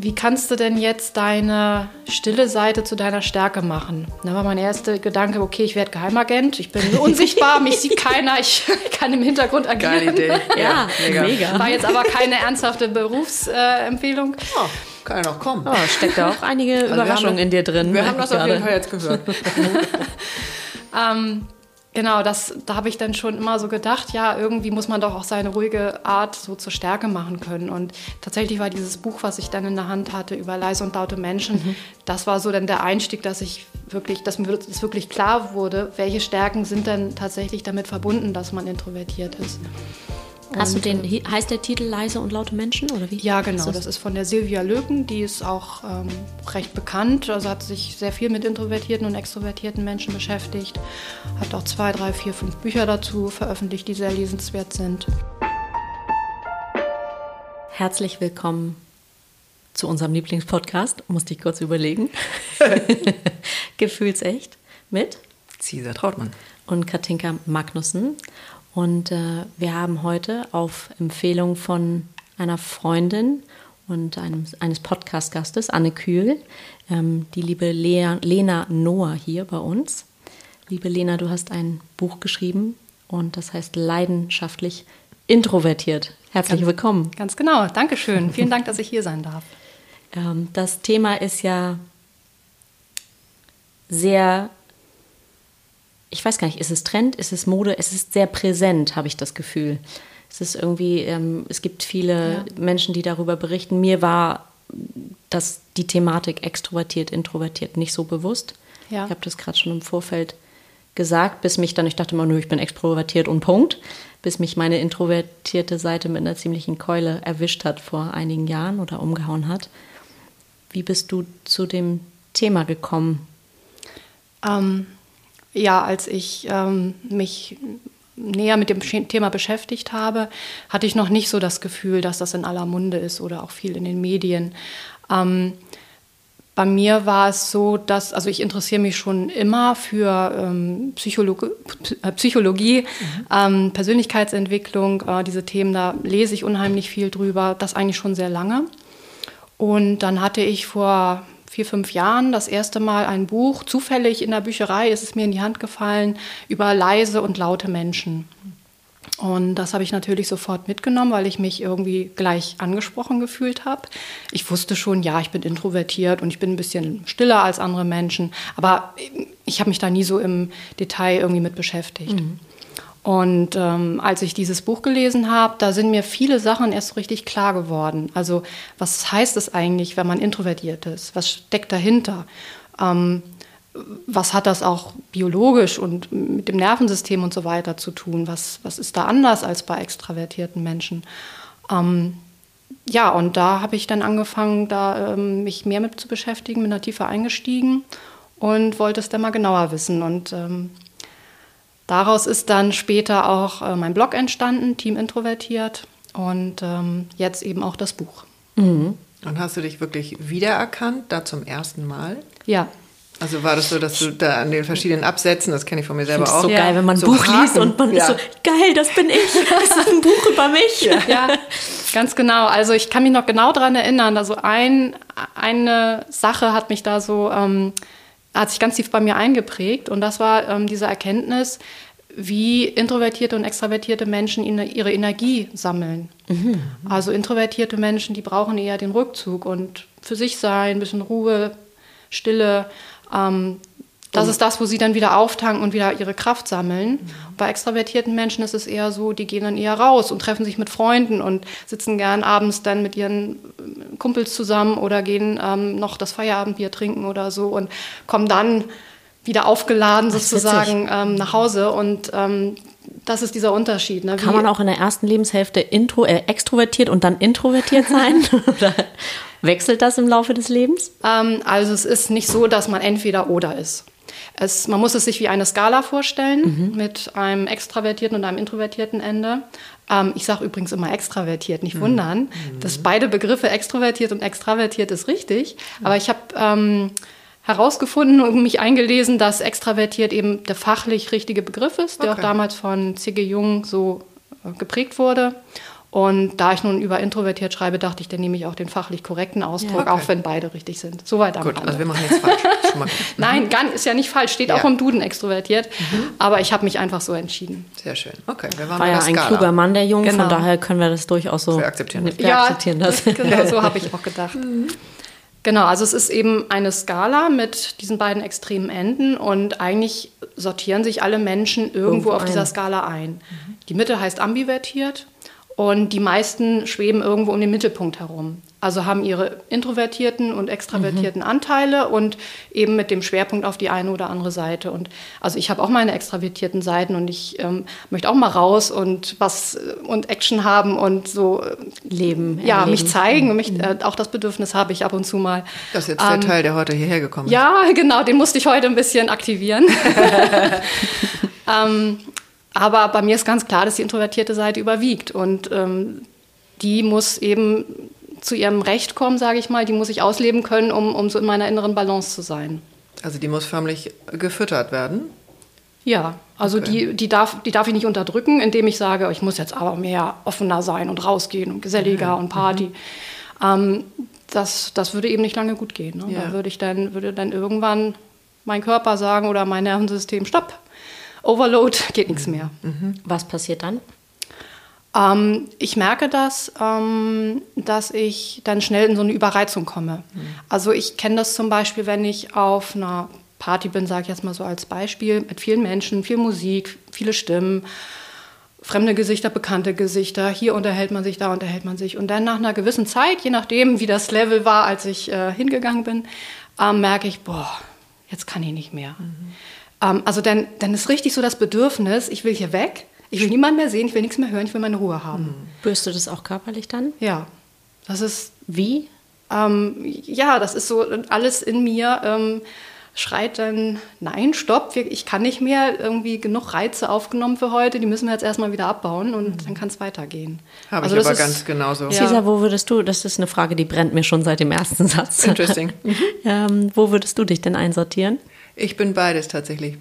wie kannst du denn jetzt deine stille Seite zu deiner Stärke machen? Da war mein erster Gedanke, okay, ich werde Geheimagent, ich bin unsichtbar, mich sieht keiner, ich kann im Hintergrund agieren. Geile Idee. Ja, mega. mega. War jetzt aber keine ernsthafte Berufsempfehlung. Äh, oh, kann ja noch kommen. Oh, steckt da auch einige also Überraschungen in dir drin. Wir haben das gerade. auf jeden Fall jetzt gehört. ähm, Genau, das, da habe ich dann schon immer so gedacht, ja, irgendwie muss man doch auch seine ruhige Art so zur Stärke machen können. Und tatsächlich war dieses Buch, was ich dann in der Hand hatte, über leise und laute Menschen, mhm. das war so dann der Einstieg, dass ich wirklich, dass mir das wirklich klar wurde, welche Stärken sind denn tatsächlich damit verbunden, dass man introvertiert ist. Hast und, du den, äh, heißt der Titel Leise und laute Menschen oder wie? Ja, genau. Das ist von der Silvia Löken, die ist auch ähm, recht bekannt, also hat sich sehr viel mit introvertierten und extrovertierten Menschen beschäftigt, hat auch zwei, drei, vier, fünf Bücher dazu veröffentlicht, die sehr lesenswert sind. Herzlich willkommen zu unserem Lieblingspodcast, musste ich kurz überlegen. Gefühlsecht mit Cesar Trautmann und Katinka Magnussen. Und äh, wir haben heute auf Empfehlung von einer Freundin und einem, eines Podcast-Gastes, Anne Kühl, ähm, die liebe Lea, Lena Noah hier bei uns. Liebe Lena, du hast ein Buch geschrieben und das heißt Leidenschaftlich introvertiert. Herzlich ganz, willkommen. Ganz genau, Dankeschön. Vielen Dank, dass ich hier sein darf. Ähm, das Thema ist ja sehr ich weiß gar nicht, ist es Trend, ist es Mode? Es ist sehr präsent, habe ich das Gefühl. Es ist irgendwie, ähm, es gibt viele ja. Menschen, die darüber berichten. Mir war das, die Thematik extrovertiert, introvertiert nicht so bewusst. Ja. Ich habe das gerade schon im Vorfeld gesagt, bis mich dann, ich dachte immer, nö, ich bin extrovertiert und Punkt, bis mich meine introvertierte Seite mit einer ziemlichen Keule erwischt hat vor einigen Jahren oder umgehauen hat. Wie bist du zu dem Thema gekommen? Ähm, ja, als ich ähm, mich näher mit dem Thema beschäftigt habe, hatte ich noch nicht so das Gefühl, dass das in aller Munde ist oder auch viel in den Medien. Ähm, bei mir war es so, dass, also ich interessiere mich schon immer für ähm, Psychologie, äh, Psychologie mhm. ähm, Persönlichkeitsentwicklung, äh, diese Themen, da lese ich unheimlich viel drüber, das eigentlich schon sehr lange. Und dann hatte ich vor vier, fünf Jahren das erste Mal ein Buch, zufällig in der Bücherei ist es mir in die Hand gefallen, über leise und laute Menschen. Und das habe ich natürlich sofort mitgenommen, weil ich mich irgendwie gleich angesprochen gefühlt habe. Ich wusste schon, ja, ich bin introvertiert und ich bin ein bisschen stiller als andere Menschen, aber ich habe mich da nie so im Detail irgendwie mit beschäftigt. Mhm. Und ähm, als ich dieses Buch gelesen habe, da sind mir viele Sachen erst so richtig klar geworden. Also was heißt es eigentlich, wenn man introvertiert ist? Was steckt dahinter? Ähm, was hat das auch biologisch und mit dem Nervensystem und so weiter zu tun? Was, was ist da anders als bei extravertierten Menschen? Ähm, ja, und da habe ich dann angefangen, da ähm, mich mehr mit zu beschäftigen, bin da tiefer eingestiegen und wollte es dann mal genauer wissen. Und ähm, Daraus ist dann später auch äh, mein Blog entstanden, Team Introvertiert und ähm, jetzt eben auch das Buch. Mhm. Und hast du dich wirklich wiedererkannt, da zum ersten Mal? Ja. Also war das so, dass du da an den verschiedenen Absätzen, das kenne ich von mir selber auch. so ja. geil, wenn man ein so Buch Haken. liest und man ja. ist so, geil, das bin ich, das ist ein Buch über mich. Ja. ja, ganz genau. Also ich kann mich noch genau daran erinnern. Also ein, eine Sache hat mich da so ähm, hat sich ganz tief bei mir eingeprägt. Und das war ähm, diese Erkenntnis, wie introvertierte und extravertierte Menschen ihre Energie sammeln. Mhm. Also introvertierte Menschen, die brauchen eher den Rückzug und für sich sein, ein bisschen Ruhe, Stille. Ähm, das ist das, wo sie dann wieder auftanken und wieder ihre Kraft sammeln. Mhm. Bei extravertierten Menschen ist es eher so, die gehen dann eher raus und treffen sich mit Freunden und sitzen gern abends dann mit ihren Kumpels zusammen oder gehen ähm, noch das Feierabendbier trinken oder so und kommen dann wieder aufgeladen sozusagen ähm, nach Hause. Und ähm, das ist dieser Unterschied. Ne? Kann man auch in der ersten Lebenshälfte intro, äh, extrovertiert und dann introvertiert sein? oder wechselt das im Laufe des Lebens? Ähm, also es ist nicht so, dass man entweder oder ist. Es, man muss es sich wie eine Skala vorstellen mhm. mit einem extravertierten und einem introvertierten Ende. Ähm, ich sage übrigens immer extravertiert, nicht mhm. wundern. Mhm. Dass beide Begriffe extrovertiert und extravertiert ist richtig. Mhm. Aber ich habe ähm, herausgefunden und mich eingelesen, dass extravertiert eben der fachlich richtige Begriff ist, der okay. auch damals von C.G. Jung so äh, geprägt wurde. Und da ich nun über introvertiert schreibe, dachte ich, dann nehme ich auch den fachlich korrekten Ausdruck, Ja, okay. auch wenn beide richtig sind. Soweit am Gut, Rande. also wir machen nichts falsch. Mal- Nein, gar, ist ja nicht falsch, steht Ja. auch im Duden extrovertiert. Aber ich habe mich einfach so entschieden. Sehr schön. Okay, wir waren War ja ein Skala. kluger Mann, der Junge, Genau. von daher können wir das durchaus so Wir akzeptieren. Wir akzeptieren das. genau, so habe ich auch gedacht. Genau, also es ist eben eine Skala mit diesen beiden extremen Enden und eigentlich sortieren sich alle Menschen irgendwo, Irgendwo auf ein. dieser Skala ein. Die Mitte heißt ambivertiert und die meisten schweben irgendwo um den Mittelpunkt herum. Also haben ihre introvertierten und extravertierten Anteile und eben mit dem Schwerpunkt auf die eine oder andere Seite. Und also ich habe auch meine extravertierten Seiten und ich ähm, möchte auch mal raus und was äh, und Action haben und so äh, Leben. ja, erleben. mich zeigen. und Mich, äh, auch das Bedürfnis habe ich ab und zu mal. Das ist jetzt der Ähm, Teil, der heute hierher gekommen ist. Ja, genau, den musste ich heute ein bisschen aktivieren. ähm, aber bei mir ist ganz klar, dass die introvertierte Seite überwiegt. Und ähm, die muss eben zu ihrem Recht kommen, sage ich mal. Die muss ich ausleben können, um, um so in meiner inneren Balance zu sein. Also die muss förmlich gefüttert werden. Ja, also Okay. die, die, darf, die darf ich nicht unterdrücken, indem ich sage, ich muss jetzt aber mehr offener sein und rausgehen und geselliger und Party. Ähm, das, das würde eben nicht lange gut gehen. Ne? Ja. Da würde ich dann, würde dann irgendwann mein Körper sagen oder mein Nervensystem, stopp, Overload, geht nichts mehr. Was passiert dann? Ähm, ich merke das, ähm, dass ich dann schnell in so eine Überreizung komme. Also ich kenne das zum Beispiel, wenn ich auf einer Party bin, sage ich jetzt mal so als Beispiel, mit vielen Menschen, viel Musik, viele Stimmen, fremde Gesichter, bekannte Gesichter. Hier unterhält man sich, da unterhält man sich. Und dann nach einer gewissen Zeit, je nachdem, wie das Level war, als ich äh, hingegangen bin, ähm, merke ich, boah, jetzt kann ich nicht mehr. Ähm, also dann, dann ist richtig so das Bedürfnis, ich will hier weg, ich will niemanden mehr sehen, ich will nichts mehr hören, ich will meine Ruhe haben. Spürst du das auch körperlich dann? Ja, das ist, Wie? ähm, ja, das ist so alles in mir. Ähm, schreit dann, nein, stopp, ich kann nicht mehr, irgendwie genug Reize aufgenommen für heute, die müssen wir jetzt erstmal wieder abbauen und dann kann es weitergehen. Habe Also ich das aber ist- ganz genauso. Ja. Cesar, wo würdest du, das ist eine Frage, die brennt mir schon seit dem ersten Satz. Interesting. ähm, wo würdest du dich denn einsortieren? Ich bin beides tatsächlich.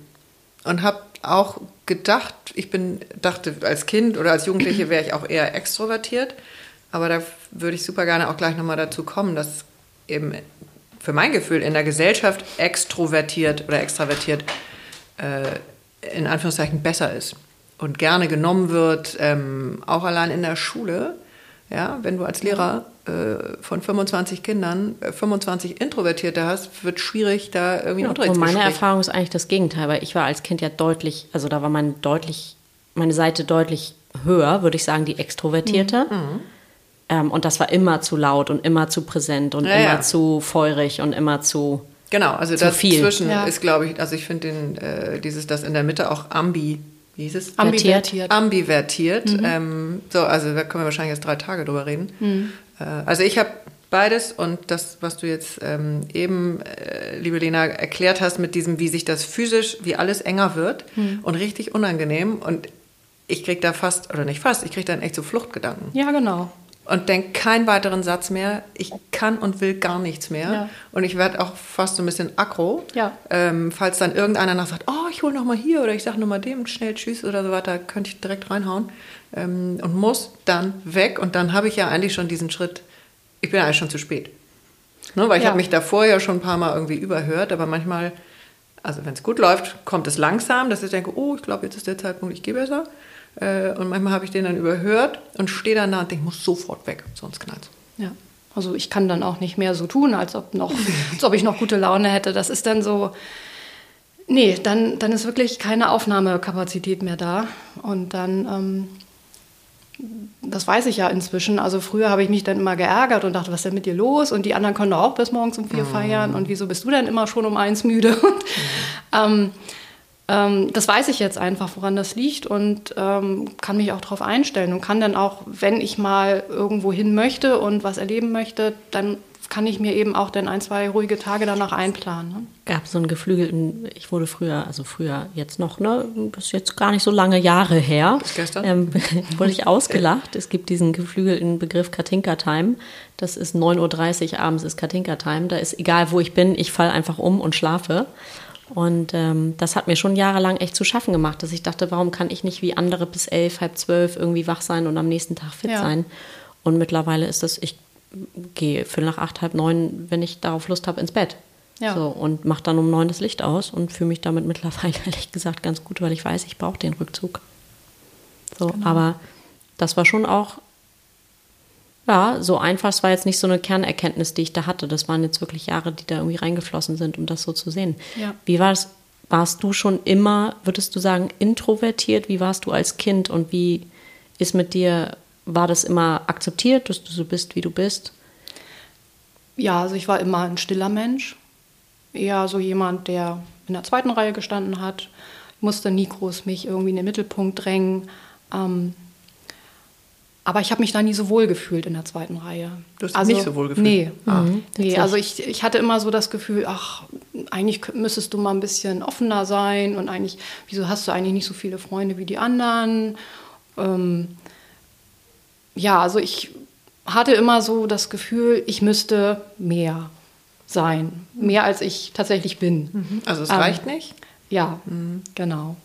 Und habe auch gedacht, ich bin, dachte als Kind oder als Jugendliche wäre ich auch eher extrovertiert. Aber da würde ich super gerne auch gleich nochmal dazu kommen, dass eben für mein Gefühl in der Gesellschaft extrovertiert oder extravertiert äh, in Anführungszeichen besser ist und gerne genommen wird, ähm, auch allein in der Schule. Ja, wenn du als Lehrer von 25 Kindern äh, 25 Introvertierte hast, wird schwierig, da irgendwie ein Und meine Unterrichtsgespräch. Erfahrung ist eigentlich das Gegenteil, weil ich war als Kind ja deutlich, also da war meine deutlich, meine Seite deutlich höher, würde ich sagen, die extrovertierte. Mhm. Ähm, und das war immer zu laut und immer zu präsent und Ja, immer ja. zu feurig und immer zu. Genau, also Zu viel. dazwischen Ja. ist, glaube ich, also ich finde den, äh, dieses, das in der Mitte auch ambi, wie hieß es? Ambivertiert. Ambivertiert. Ähm, so, also da können wir wahrscheinlich jetzt drei Tage drüber reden. Äh, also ich habe beides und das, was du jetzt ähm, eben, äh, liebe Lena, erklärt hast mit diesem, wie sich das physisch, wie alles enger wird und richtig unangenehm und ich krieg da fast, oder nicht fast, ich krieg dann echt so Fluchtgedanken Ja, genau. Und denke keinen weiteren Satz mehr. Ich kann und will gar nichts mehr. Ja. Und ich werde auch fast so ein bisschen aggro. Ja. Ähm, falls dann irgendeiner nach sagt, oh, ich hole noch mal hier oder ich sage noch mal dem schnell Tschüss oder so weiter, könnte ich direkt reinhauen ähm, und muss dann weg. Und dann habe ich ja eigentlich schon diesen Schritt, ich bin eigentlich schon zu spät. Ne, weil ich Ja. habe mich davor ja schon ein paar Mal irgendwie überhört, aber manchmal, also wenn es gut läuft, kommt es langsam, dass ich denke, oh, ich glaube, jetzt ist der Zeitpunkt, ich gehe besser. Äh, und manchmal habe ich den dann überhört und stehe dann da und denke, ich muss sofort weg, sonst knallt Ja. Also ich kann dann auch nicht mehr so tun, als ob, noch, als ob ich noch gute Laune hätte. Das ist dann so, nee, dann, dann ist wirklich keine Aufnahmekapazität mehr da. Und dann, ähm, das weiß ich ja inzwischen. Also früher habe ich mich dann immer geärgert und dachte, was ist denn mit dir los? Und die anderen können doch auch bis morgens um vier feiern. Und wieso bist du denn immer schon um eins müde? Und, ähm, ähm, das weiß ich jetzt einfach, woran das liegt und ähm, kann mich auch darauf einstellen und kann dann auch, wenn ich mal irgendwo hin möchte und was erleben möchte, dann kann ich mir eben auch dann ein, zwei ruhige Tage danach einplanen. Ne? Gab so einen geflügelten, ich wurde früher, also früher jetzt noch, ne, das ist jetzt gar nicht so lange Jahre her. Bis gestern? Ähm, wurde ich ausgelacht. Es gibt diesen geflügelten Begriff Katinka Time. Das ist 9.30 Uhr abends ist Katinka Time. Da ist egal, wo ich bin, ich falle einfach um und schlafe. Und ähm, das hat mir schon jahrelang echt zu schaffen gemacht, dass ich dachte, warum kann ich nicht wie andere bis elf, halb zwölf irgendwie wach sein und am nächsten Tag fit Ja. sein? Und mittlerweile ist das, ich gehe für nach acht, halb neun, wenn ich darauf Lust habe, ins Bett. Ja. So, und mache dann um neun das Licht aus und fühle mich damit mittlerweile ehrlich gesagt ganz gut, weil ich weiß, ich brauche den Rückzug. So, Genau. aber das war schon auch, ja, so einfach. Es war jetzt nicht so eine Kernerkenntnis, die ich da hatte. Das waren jetzt wirklich Jahre, die da irgendwie reingeflossen sind, um das so zu sehen. Ja. Wie war es? Warst du schon immer, würdest du sagen, introvertiert? Wie warst du als Kind und wie ist mit dir, war das immer akzeptiert, dass du so bist, wie du bist? Ja, also ich war immer ein stiller Mensch. Eher so jemand, der in der zweiten Reihe gestanden hat. Ich musste nie groß mich irgendwie in den Mittelpunkt drängen. Ähm, aber ich habe mich da nie so wohl gefühlt in der zweiten Reihe. Du hast dich nicht so wohl gefühlt? Nee, Ah. nee witzig. also ich, ich hatte immer so das Gefühl, ach, eigentlich müsstest du mal ein bisschen offener sein und eigentlich, wieso hast du eigentlich nicht so viele Freunde wie die anderen? Ähm, ja, also ich hatte immer so das Gefühl, ich müsste mehr sein. Mehr als ich tatsächlich bin. Also es Ähm, reicht nicht. Ja, genau.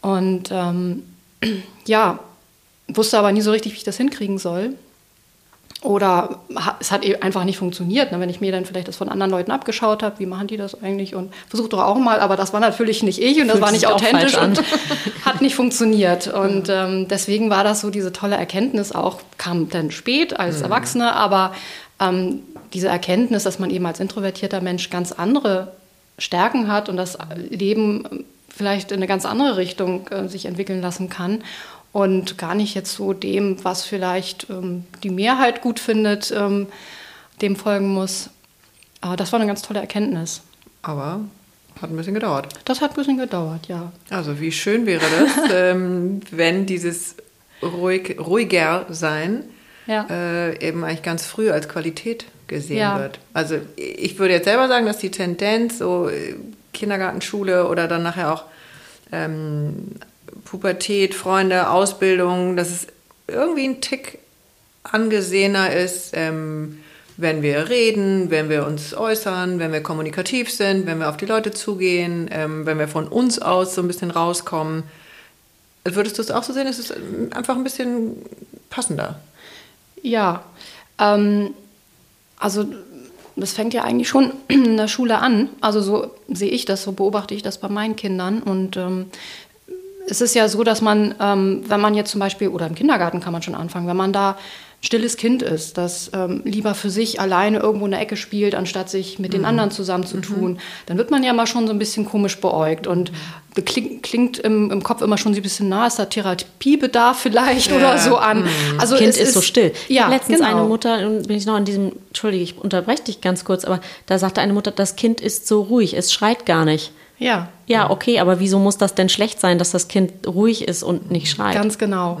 Und ähm, ja, wusste aber nie so richtig, wie ich das hinkriegen soll. Oder es hat eben einfach nicht funktioniert. Ne? Wenn ich mir dann vielleicht das von anderen Leuten abgeschaut habe, wie machen die das eigentlich? Und versucht doch auch mal, aber das war natürlich nicht ich und das Fühlt war nicht authentisch und hat nicht funktioniert. Und ähm, deswegen war das so diese tolle Erkenntnis auch, kam dann spät als Erwachsene, aber ähm, diese Erkenntnis, dass man eben als introvertierter Mensch ganz andere Stärken hat und das Leben ähm, vielleicht in eine ganz andere Richtung äh, sich entwickeln lassen kann und gar nicht jetzt so dem, was vielleicht ähm, die Mehrheit gut findet, ähm, dem folgen muss. Aber das war eine ganz tolle Erkenntnis. Aber hat ein bisschen gedauert. Das hat ein bisschen gedauert, ja. Also wie schön wäre das, ähm, wenn dieses ruhig, ruhiger sein Ja. äh, eben eigentlich ganz früh als Qualität gesehen Ja. wird. Also ich würde jetzt selber sagen, dass die Tendenz so äh, Kindergarten, Schule oder dann nachher auch ähm, Pubertät, Freunde, Ausbildung, dass es irgendwie ein Tick angesehener ist, ähm, wenn wir reden, wenn wir uns äußern, wenn wir kommunikativ sind, wenn wir auf die Leute zugehen, ähm, wenn wir von uns aus so ein bisschen rauskommen. Würdest du es auch so sehen? Es ist ähm, einfach ein bisschen passender. Ja, ähm, also das fängt ja eigentlich schon in der Schule an. Also so sehe ich das, so beobachte ich das bei meinen Kindern. Und ähm, es ist ja so, dass man, ähm, wenn man jetzt zum Beispiel, oder im Kindergarten kann man schon anfangen, wenn man da stilles Kind ist, das ähm, lieber für sich alleine irgendwo in der Ecke spielt, anstatt sich mit den anderen zusammenzutun, dann wird man ja mal schon so ein bisschen komisch beäugt und klingt, klingt im, im Kopf immer schon so ein bisschen nah, ist da Therapiebedarf vielleicht oder so an. Also Kind es ist, so still. Ja, letztens genau. eine Mutter, und bin ich noch an diesem, entschuldige, ich unterbreche dich ganz kurz, aber da sagte eine Mutter, das Kind ist so ruhig, es schreit gar nicht. Ja, Ja, okay, aber wieso muss das denn schlecht sein, dass das Kind ruhig ist und nicht schreit? ganz genau.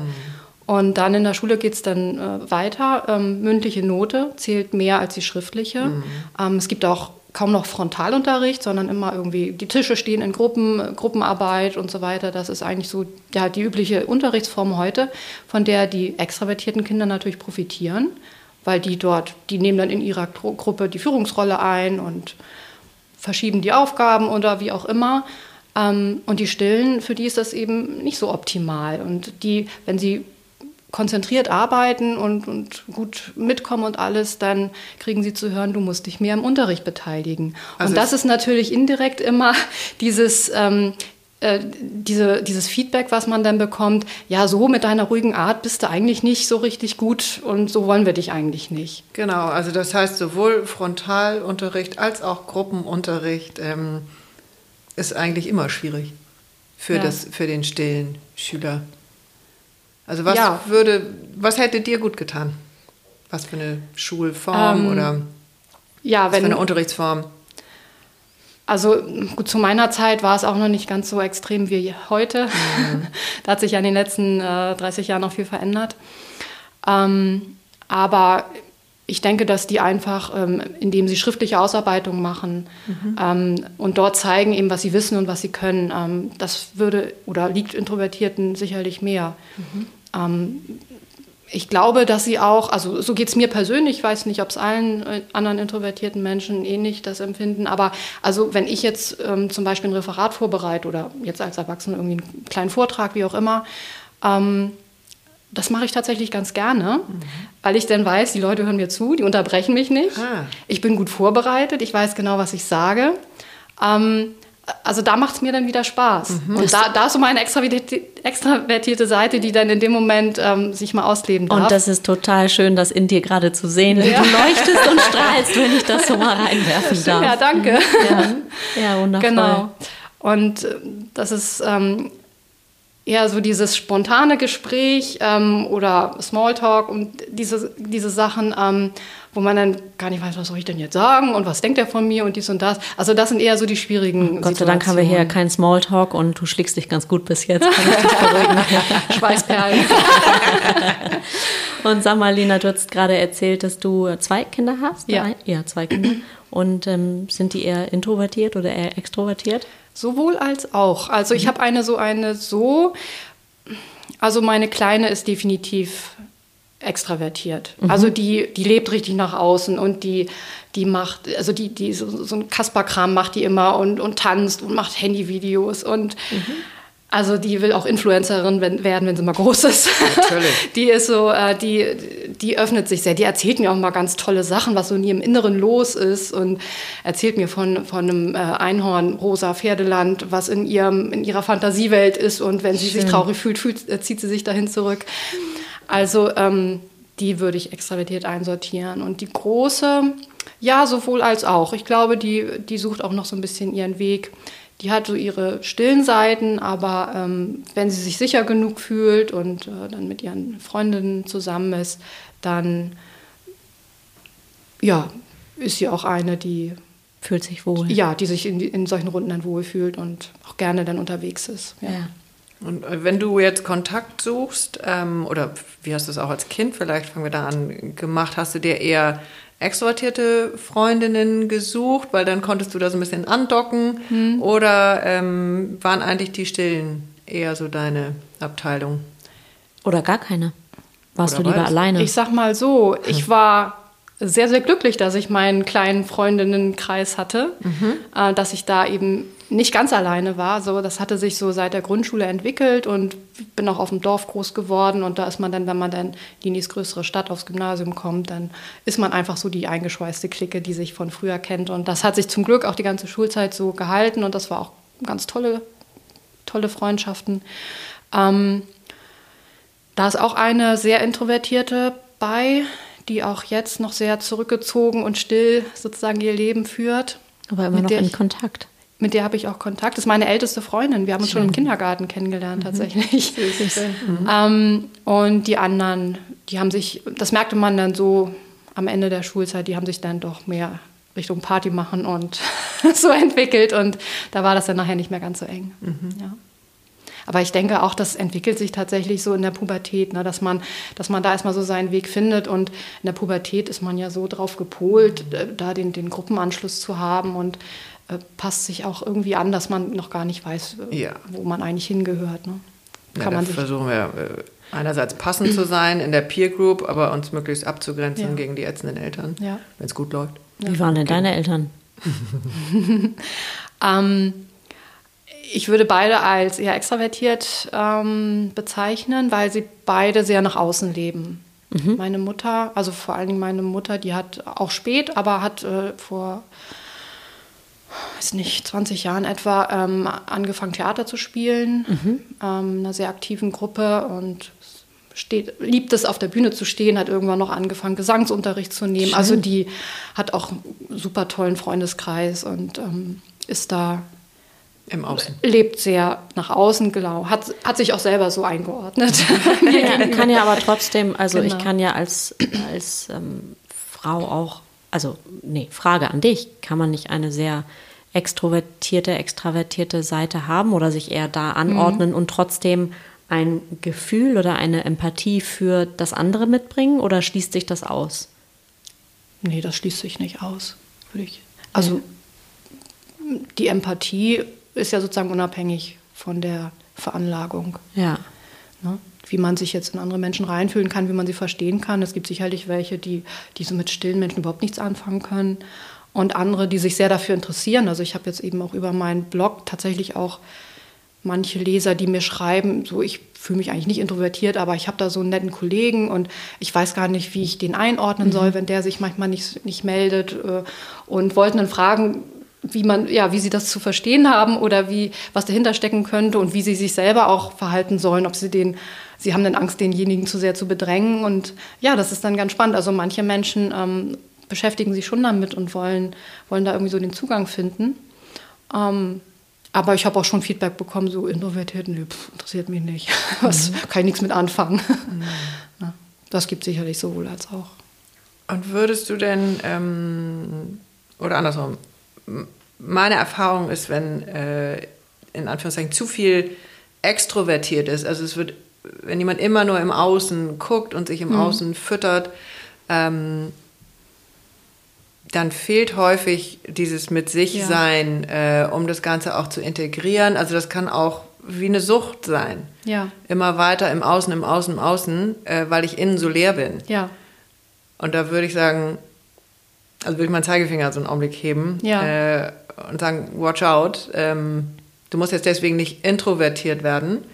Und dann in der Schule geht es dann äh, weiter. Ähm, mündliche Note zählt mehr als die schriftliche. Ähm, es gibt auch kaum noch Frontalunterricht, sondern immer irgendwie, die Tische stehen in Gruppen, Gruppenarbeit und so weiter. Das ist eigentlich so ja, die übliche Unterrichtsform heute, von der die extravertierten Kinder natürlich profitieren, weil die dort, die nehmen dann in ihrer Gru Gruppe die Führungsrolle ein und verschieben die Aufgaben oder wie auch immer. Ähm, und die Stillen, für die ist das eben nicht so optimal. Und die, wenn sie konzentriert arbeiten und, und gut mitkommen und alles, dann kriegen sie zu hören, du musst dich mehr im Unterricht beteiligen. Also und das ist natürlich indirekt immer dieses, ähm, äh, diese, dieses Feedback, was man dann bekommt, ja, so mit deiner ruhigen Art bist du eigentlich nicht so richtig gut und so wollen wir dich eigentlich nicht. Genau, also das heißt sowohl Frontalunterricht als auch Gruppenunterricht ähm, ist eigentlich immer schwierig für, Ja. das, für den stillen Schüler. Also was Ja. würde, was hätte dir gut getan? Was für eine Schulform Ähm, oder Ja, was für wenn, eine Unterrichtsform? Also gut, zu meiner Zeit war es auch noch nicht ganz so extrem wie heute. da hat sich ja in den letzten äh, 30 Jahren noch viel verändert. Ähm, aber ich denke, dass die einfach, ähm, indem sie schriftliche Ausarbeitungen machen ähm, und dort zeigen eben, was sie wissen und was sie können, ähm, das würde oder liegt Introvertierten sicherlich mehr. Ähm, ich glaube, dass sie auch, also so geht es mir persönlich, ich weiß nicht, ob es allen äh, anderen introvertierten Menschen ähnlich das empfinden, aber also wenn ich jetzt ähm, zum Beispiel ein Referat vorbereite oder jetzt als Erwachsene irgendwie einen kleinen Vortrag, wie auch immer, ähm, das mache ich tatsächlich ganz gerne, mhm. weil ich dann weiß, die Leute hören mir zu, die unterbrechen mich nicht. Ah. Ich bin gut vorbereitet, ich weiß genau, was ich sage. Ähm, also da macht es mir dann wieder Spaß. Mhm. Und da, da ist so meine extravertierte Seite, die dann in dem Moment ähm, sich mal ausleben darf. Und das ist total schön, das in dir gerade zu sehen. Ja. Du leuchtest und strahlst, wenn ich das so mal reinwerfen darf. Ja, danke. Ja, ja wundervoll. Genau. Und äh, das ist ähm, eher so dieses spontane Gespräch ähm, oder Smalltalk und diese, diese Sachen, ähm, wo man dann gar nicht weiß, was soll ich denn jetzt sagen und was denkt er von mir und dies und das. Also das sind eher so die schwierigen Gott sei Dank haben wir hier keinen Smalltalk und du schlägst dich ganz gut bis jetzt. Schweißperlen. und sag mal, Lina, du hast gerade erzählt, dass du zwei Kinder hast. Ja, ja zwei Kinder. Und ähm, sind die eher introvertiert oder eher extrovertiert? Sowohl als auch. Also ich mhm. habe eine so eine so, also meine Kleine ist definitiv extravertiert. Mhm. Also die, die lebt richtig nach außen und die, die macht, also die, die so, so ein Kasperkram macht die immer und, und tanzt und macht Handyvideos und mhm. Also die will auch Influencerin werden, wenn sie mal groß ist. Natürlich. Die ist so, äh, die, die öffnet sich sehr. Die erzählt mir auch mal ganz tolle Sachen, was so in ihrem Inneren los ist und erzählt mir von, von einem äh, Einhorn, rosa Pferdeland, was in, ihrem, in ihrer Fantasiewelt ist und wenn sie Schön. sich traurig fühlt, fühlt, äh, zieht sie sich dahin zurück. Also ähm, die würde ich extravertiert einsortieren. Und die große, ja, sowohl als auch. Ich glaube, die, die sucht auch noch so ein bisschen ihren Weg die hat so ihre stillen Seiten, aber ähm, wenn sie sich sicher genug fühlt und äh, dann mit ihren Freundinnen zusammen ist, dann ja, ist sie auch eine, die fühlt sich wohl. Ja, die sich in, in solchen Runden dann wohlfühlt und auch gerne dann unterwegs ist. Ja. ja. Und äh, wenn du jetzt Kontakt suchst, ähm, oder wie hast du es auch als Kind, vielleicht fangen wir da an, gemacht, hast du dir eher extrovertierte Freundinnen gesucht, weil dann konntest du da so ein bisschen andocken? Hm. Oder ähm, waren eigentlich die Stillen eher so deine Abteilung? Oder gar keine? Warst Oder du lieber alleine? Ich sag mal so, ich war sehr, sehr glücklich, dass ich meinen kleinen Freundinnenkreis hatte, mhm. äh, dass ich da eben nicht ganz alleine war. So, das hatte sich so seit der Grundschule entwickelt und bin auch auf dem Dorf groß geworden. Und da ist man dann, wenn man dann in die größere Stadt aufs Gymnasium kommt, dann ist man einfach so die eingeschweißte Clique, die sich von früher kennt. Und das hat sich zum Glück auch die ganze Schulzeit so gehalten und das war auch ganz tolle, tolle Freundschaften. Ähm, da ist auch eine sehr introvertierte bei, die auch jetzt noch sehr zurückgezogen und still sozusagen ihr Leben führt. Aber immer noch in Kontakt mit der habe ich auch Kontakt. Das ist meine älteste Freundin. Wir haben uns Schön. schon im Kindergarten kennengelernt, mhm. tatsächlich. Mhm. Ähm, und die anderen, die haben sich, das merkte man dann so am Ende der Schulzeit, die haben sich dann doch mehr Richtung Party machen und so entwickelt. Und da war das dann nachher nicht mehr ganz so eng. Mhm. Ja. Aber ich denke auch, das entwickelt sich tatsächlich so in der Pubertät, ne, dass, man, dass man da erstmal so seinen Weg findet. Und in der Pubertät ist man ja so drauf gepolt, mhm. da den, den Gruppenanschluss zu haben. Und äh, passt sich auch irgendwie an, dass man noch gar nicht weiß, äh, ja. wo man eigentlich hingehört. Ne? Kann ja, man versuchen wir äh, einerseits passend zu sein in der Peer Group, aber uns möglichst abzugrenzen ja. gegen die ätzenden Eltern, ja. wenn es gut läuft. Wie waren denn deine Eltern? ähm, ich würde beide als eher extravertiert ähm, bezeichnen, weil sie beide sehr nach außen leben. Mhm. Meine Mutter, also vor allen Dingen meine Mutter, die hat auch spät, aber hat äh, vor weiß nicht, 20 Jahren etwa ähm, angefangen, Theater zu spielen, mhm. ähm, einer sehr aktiven Gruppe und steht, liebt es, auf der Bühne zu stehen, hat irgendwann noch angefangen, Gesangsunterricht zu nehmen. Schön. Also die hat auch einen super tollen Freundeskreis und ähm, ist da im Außen. Lebt sehr nach außen, genau. Hat, hat sich auch selber so eingeordnet. ja, kann ja aber trotzdem, also genau. ich kann ja als, als ähm, Frau auch, also nee, Frage an dich, kann man nicht eine sehr extrovertierte, extravertierte Seite haben oder sich eher da anordnen mhm. und trotzdem ein Gefühl oder eine Empathie für das andere mitbringen oder schließt sich das aus? Nee, das schließt sich nicht aus, würde ich. Also die Empathie ist ja sozusagen unabhängig von der Veranlagung. Ja. Ne? Wie man sich jetzt in andere Menschen reinfühlen kann, wie man sie verstehen kann. Es gibt sicherlich welche, die, die so mit stillen Menschen überhaupt nichts anfangen können. Und andere, die sich sehr dafür interessieren. Also ich habe jetzt eben auch über meinen Blog tatsächlich auch manche Leser, die mir schreiben, so ich fühle mich eigentlich nicht introvertiert, aber ich habe da so einen netten Kollegen und ich weiß gar nicht, wie ich den einordnen soll, mhm. wenn der sich manchmal nicht, nicht meldet äh, und wollten dann fragen, wie man, ja, wie sie das zu verstehen haben oder wie, was dahinter stecken könnte und wie sie sich selber auch verhalten sollen, ob sie den, sie haben dann Angst, denjenigen zu sehr zu bedrängen und ja, das ist dann ganz spannend. Also manche Menschen ähm, beschäftigen sich schon damit und wollen, wollen da irgendwie so den Zugang finden. Ähm, aber ich habe auch schon Feedback bekommen, so introvertiert, nö, pff, interessiert mich nicht. Was, mhm. Kann ich nichts mit anfangen. Mhm. Ja, das gibt sicherlich sowohl als auch. Und würdest du denn, ähm, oder andersrum, meine Erfahrung ist, wenn äh, in Anführungszeichen zu viel extrovertiert ist, also es wird, wenn jemand immer nur im Außen guckt und sich im mhm. Außen füttert, ähm, dann fehlt häufig dieses mit sich ja. sein, äh, um das Ganze auch zu integrieren. Also das kann auch wie eine Sucht sein. Ja. Immer weiter im Außen, im Außen, im Außen, äh, weil ich innen so leer bin. Ja. Und da würde ich sagen, also würde ich meinen Zeigefinger so einen Augenblick heben ja. äh, und sagen, watch out. Ähm, du musst jetzt deswegen nicht introvertiert werden.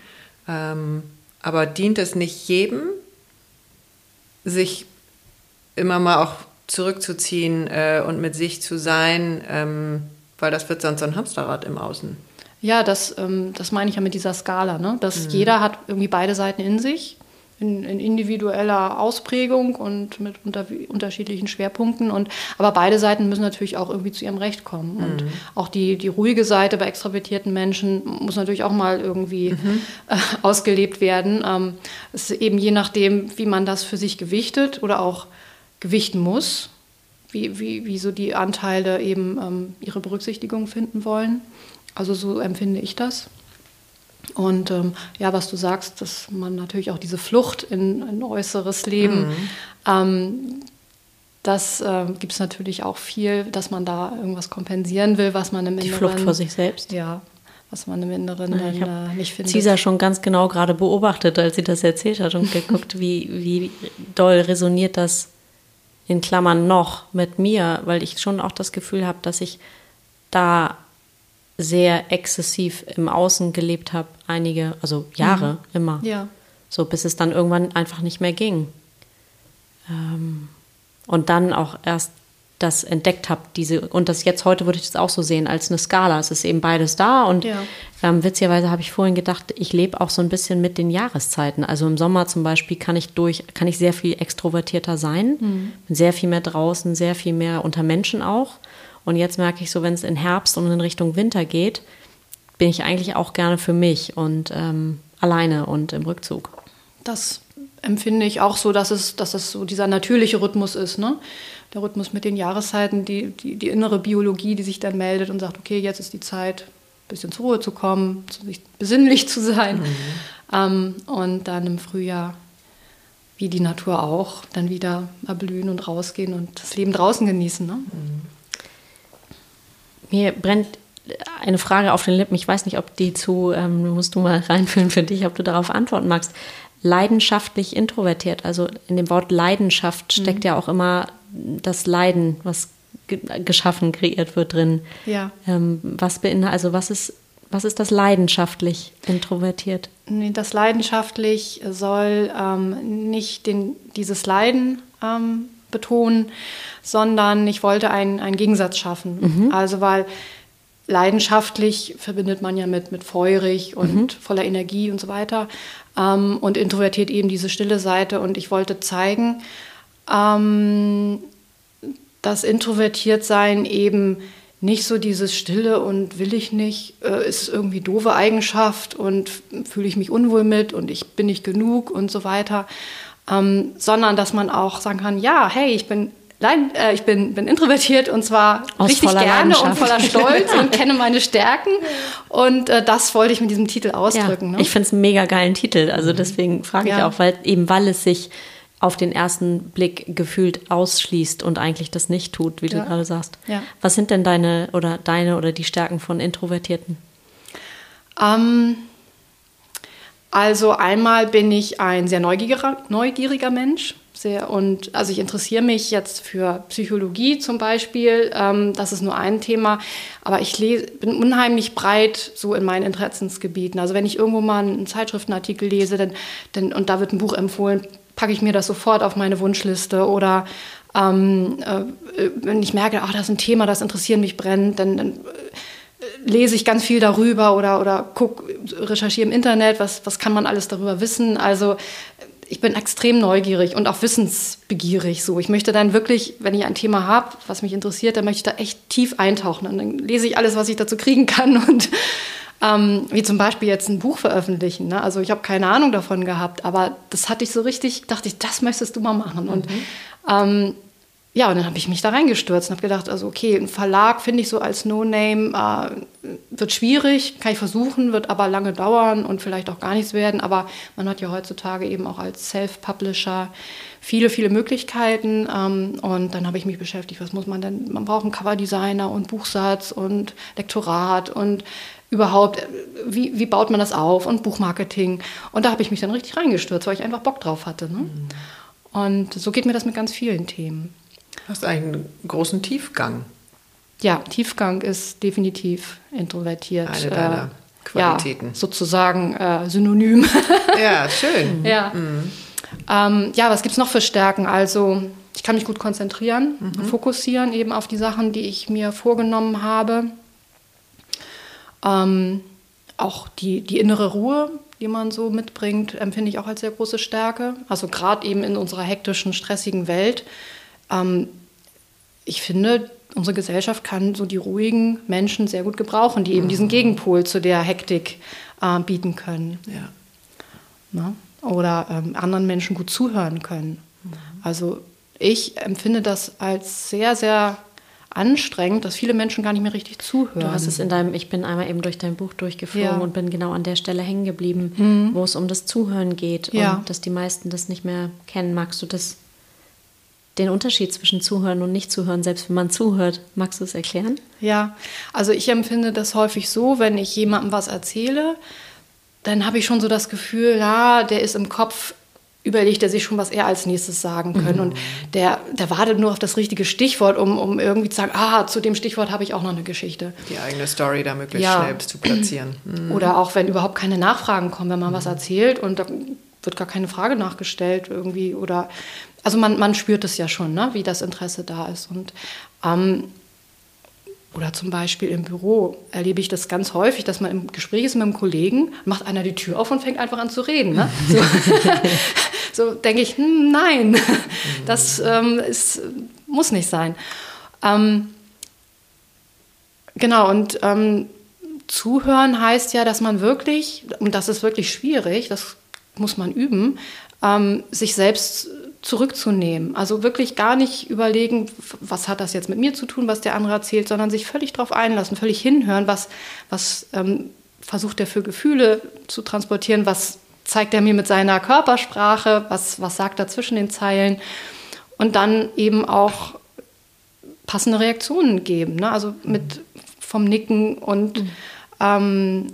Ähm, aber dient es nicht jedem, sich immer mal auch zurückzuziehen äh, und mit sich zu sein, ähm, weil das wird sonst ein Hamsterrad im Außen. Ja, das, ähm, das meine ich ja mit dieser Skala, ne? dass mhm. jeder hat irgendwie beide Seiten in sich, in, in individueller Ausprägung und mit unter, unterschiedlichen Schwerpunkten. Und, aber beide Seiten müssen natürlich auch irgendwie zu ihrem Recht kommen. Mhm. Und auch die, die ruhige Seite bei extravertierten Menschen muss natürlich auch mal irgendwie mhm. äh, ausgelebt werden. Ähm, es ist eben je nachdem, wie man das für sich gewichtet oder auch gewichten muss, wie, wie, wie so die Anteile eben ähm, ihre Berücksichtigung finden wollen. Also so empfinde ich das. Und ähm, ja, was du sagst, dass man natürlich auch diese Flucht in ein äußeres Leben, mhm. ähm, das äh, gibt es natürlich auch viel, dass man da irgendwas kompensieren will, was man im Die Inneren... Die Flucht vor sich selbst. Ja, was man im Inneren ja, dann äh, nicht findet. Caesar schon ganz genau gerade beobachtet, als sie das erzählt hat und geguckt, wie, wie doll resoniert das in Klammern noch mit mir, weil ich schon auch das Gefühl habe, dass ich da sehr exzessiv im Außen gelebt habe, einige, also Jahre mhm. immer. Ja. So, bis es dann irgendwann einfach nicht mehr ging. Ähm, und dann auch erst das entdeckt habe, diese, und das jetzt heute würde ich das auch so sehen, als eine Skala. Es ist eben beides da und ja. ähm, witzigerweise habe ich vorhin gedacht, ich lebe auch so ein bisschen mit den Jahreszeiten. Also im Sommer zum Beispiel kann ich durch, kann ich sehr viel extrovertierter sein, mhm. sehr viel mehr draußen, sehr viel mehr unter Menschen auch. Und jetzt merke ich so, wenn es in Herbst und in Richtung Winter geht, bin ich eigentlich auch gerne für mich und ähm, alleine und im Rückzug. Das empfinde ich auch so, dass es, dass es so dieser natürliche Rhythmus ist. Ne? der Rhythmus mit den Jahreszeiten, die, die, die innere Biologie, die sich dann meldet und sagt, okay, jetzt ist die Zeit, ein bisschen zur Ruhe zu kommen, zu sich besinnlich zu sein. Mhm. Ähm, und dann im Frühjahr, wie die Natur auch, dann wieder erblühen und rausgehen und das Leben draußen genießen. Ne? Mhm. Mir brennt eine Frage auf den Lippen. Ich weiß nicht, ob die zu, ähm, musst du mal reinführen für dich, ob du darauf antworten magst. Leidenschaftlich introvertiert. Also in dem Wort Leidenschaft steckt mhm. ja auch immer das Leiden, was geschaffen, kreiert wird drin. Ja. Ähm, was beinhaltet, also was ist, was ist das leidenschaftlich introvertiert? Nee, das leidenschaftlich soll ähm, nicht den, dieses Leiden ähm, betonen, sondern ich wollte einen, einen Gegensatz schaffen. Mhm. Also weil leidenschaftlich verbindet man ja mit, mit feurig und mhm. voller Energie und so weiter. Ähm, und introvertiert eben diese stille Seite. Und ich wollte zeigen, ähm, das Introvertiertsein eben nicht so dieses Stille und will ich nicht, äh, ist irgendwie doofe Eigenschaft und fühle ich mich unwohl mit und ich bin nicht genug und so weiter, ähm, sondern dass man auch sagen kann, ja, hey, ich bin Nein, äh, ich bin, bin introvertiert und zwar Aus richtig gerne und voller Stolz und kenne meine Stärken. Und äh, das wollte ich mit diesem Titel ausdrücken. Ja, ne? Ich finde es einen mega geilen Titel. Also deswegen frage ich ja. auch, weil eben weil es sich auf den ersten Blick gefühlt ausschließt und eigentlich das nicht tut, wie ja. du gerade sagst. Was sind denn deine oder deine oder die Stärken von Introvertierten? Ähm, Also einmal bin ich ein sehr neugieriger, neugieriger Mensch. Sehr, und also ich interessiere mich jetzt für Psychologie zum Beispiel. Ähm, das ist nur ein Thema. Aber ich lese, bin unheimlich breit so in meinen Interessensgebieten. Also wenn ich irgendwo mal einen Zeitschriftenartikel lese dann, dann, und da wird ein Buch empfohlen, packe ich mir das sofort auf meine Wunschliste. Oder ähm, äh, wenn ich merke, ach, das ist ein Thema, das interessiert mich brennend, dann, dann äh, lese ich ganz viel darüber oder, oder guck, recherchiere im Internet, was, was kann man alles darüber wissen. Also ich bin extrem neugierig und auch wissensbegierig. So, ich möchte dann wirklich, wenn ich ein Thema habe, was mich interessiert, dann möchte ich da echt tief eintauchen und dann lese ich alles, was ich dazu kriegen kann und ähm, wie zum Beispiel jetzt ein Buch veröffentlichen. Ne? Also ich habe keine Ahnung davon gehabt, aber das hatte ich so richtig, dachte ich, das möchtest du mal machen. Mhm. Und ähm, ja, und dann habe ich mich da reingestürzt und habe gedacht, also okay, ein Verlag finde ich so als No-Name äh, wird schwierig, kann ich versuchen, wird aber lange dauern und vielleicht auch gar nichts werden. Aber man hat ja heutzutage eben auch als Self-Publisher viele, viele Möglichkeiten. Ähm, und dann habe ich mich beschäftigt, was muss man denn? Man braucht einen Coverdesigner und Buchsatz und Lektorat und überhaupt, wie, wie baut man das auf und Buchmarketing. Und da habe ich mich dann richtig reingestürzt, weil ich einfach Bock drauf hatte. Ne? Mhm. Und so geht mir das mit ganz vielen Themen. Hast einen großen Tiefgang. Ja, Tiefgang ist definitiv introvertiert. Eine deiner äh, Qualitäten. Ja, sozusagen äh, synonym. Ja, schön. ja. Mhm. Ähm, ja, was gibt es noch für Stärken? Also, ich kann mich gut konzentrieren, mhm. fokussieren eben auf die Sachen, die ich mir vorgenommen habe. Ähm, auch die, die innere Ruhe, die man so mitbringt, empfinde ich auch als sehr große Stärke. Also gerade eben in unserer hektischen, stressigen Welt ähm, ich finde, unsere Gesellschaft kann so die ruhigen Menschen sehr gut gebrauchen, die eben diesen mhm. Gegenpol zu der Hektik äh, bieten können. Ja. Na? Oder ähm, anderen Menschen gut zuhören können. Mhm. Also ich empfinde das als sehr, sehr anstrengend, dass viele Menschen gar nicht mehr richtig zuhören. Du hast es in deinem, ich bin einmal eben durch dein Buch durchgeflogen ja. und bin genau an der Stelle hängen geblieben, mhm. wo es um das Zuhören geht ja. und dass die meisten das nicht mehr kennen. Magst du das den Unterschied zwischen Zuhören und Nicht-Zuhören, selbst wenn man zuhört. Magst du es erklären? Ja, also ich empfinde das häufig so, wenn ich jemandem was erzähle, dann habe ich schon so das Gefühl, ja, der ist im Kopf, überlegt er sich schon, was er als nächstes sagen können. Mhm. Und der, der wartet nur auf das richtige Stichwort, um, um irgendwie zu sagen, ah, zu dem Stichwort habe ich auch noch eine Geschichte. Die eigene Story da möglichst ja. schnell zu platzieren. Mhm. Oder auch, wenn überhaupt keine Nachfragen kommen, wenn man mhm. was erzählt und wird gar keine Frage nachgestellt irgendwie oder also man, man spürt es ja schon, ne, wie das Interesse da ist. Und ähm, oder zum Beispiel im Büro erlebe ich das ganz häufig, dass man im Gespräch ist mit einem Kollegen, macht einer die Tür auf und fängt einfach an zu reden. Ne? So, so denke ich, hm, nein, das ähm, ist, muss nicht sein. Ähm, genau, und ähm, zuhören heißt ja, dass man wirklich, und das ist wirklich schwierig, das muss man üben, ähm, sich selbst zurückzunehmen. Also wirklich gar nicht überlegen, was hat das jetzt mit mir zu tun, was der andere erzählt, sondern sich völlig darauf einlassen, völlig hinhören, was, was ähm, versucht er für Gefühle zu transportieren, was zeigt er mir mit seiner Körpersprache, was, was sagt er zwischen den Zeilen und dann eben auch passende Reaktionen geben. Ne? Also mit vom Nicken und mhm. ähm,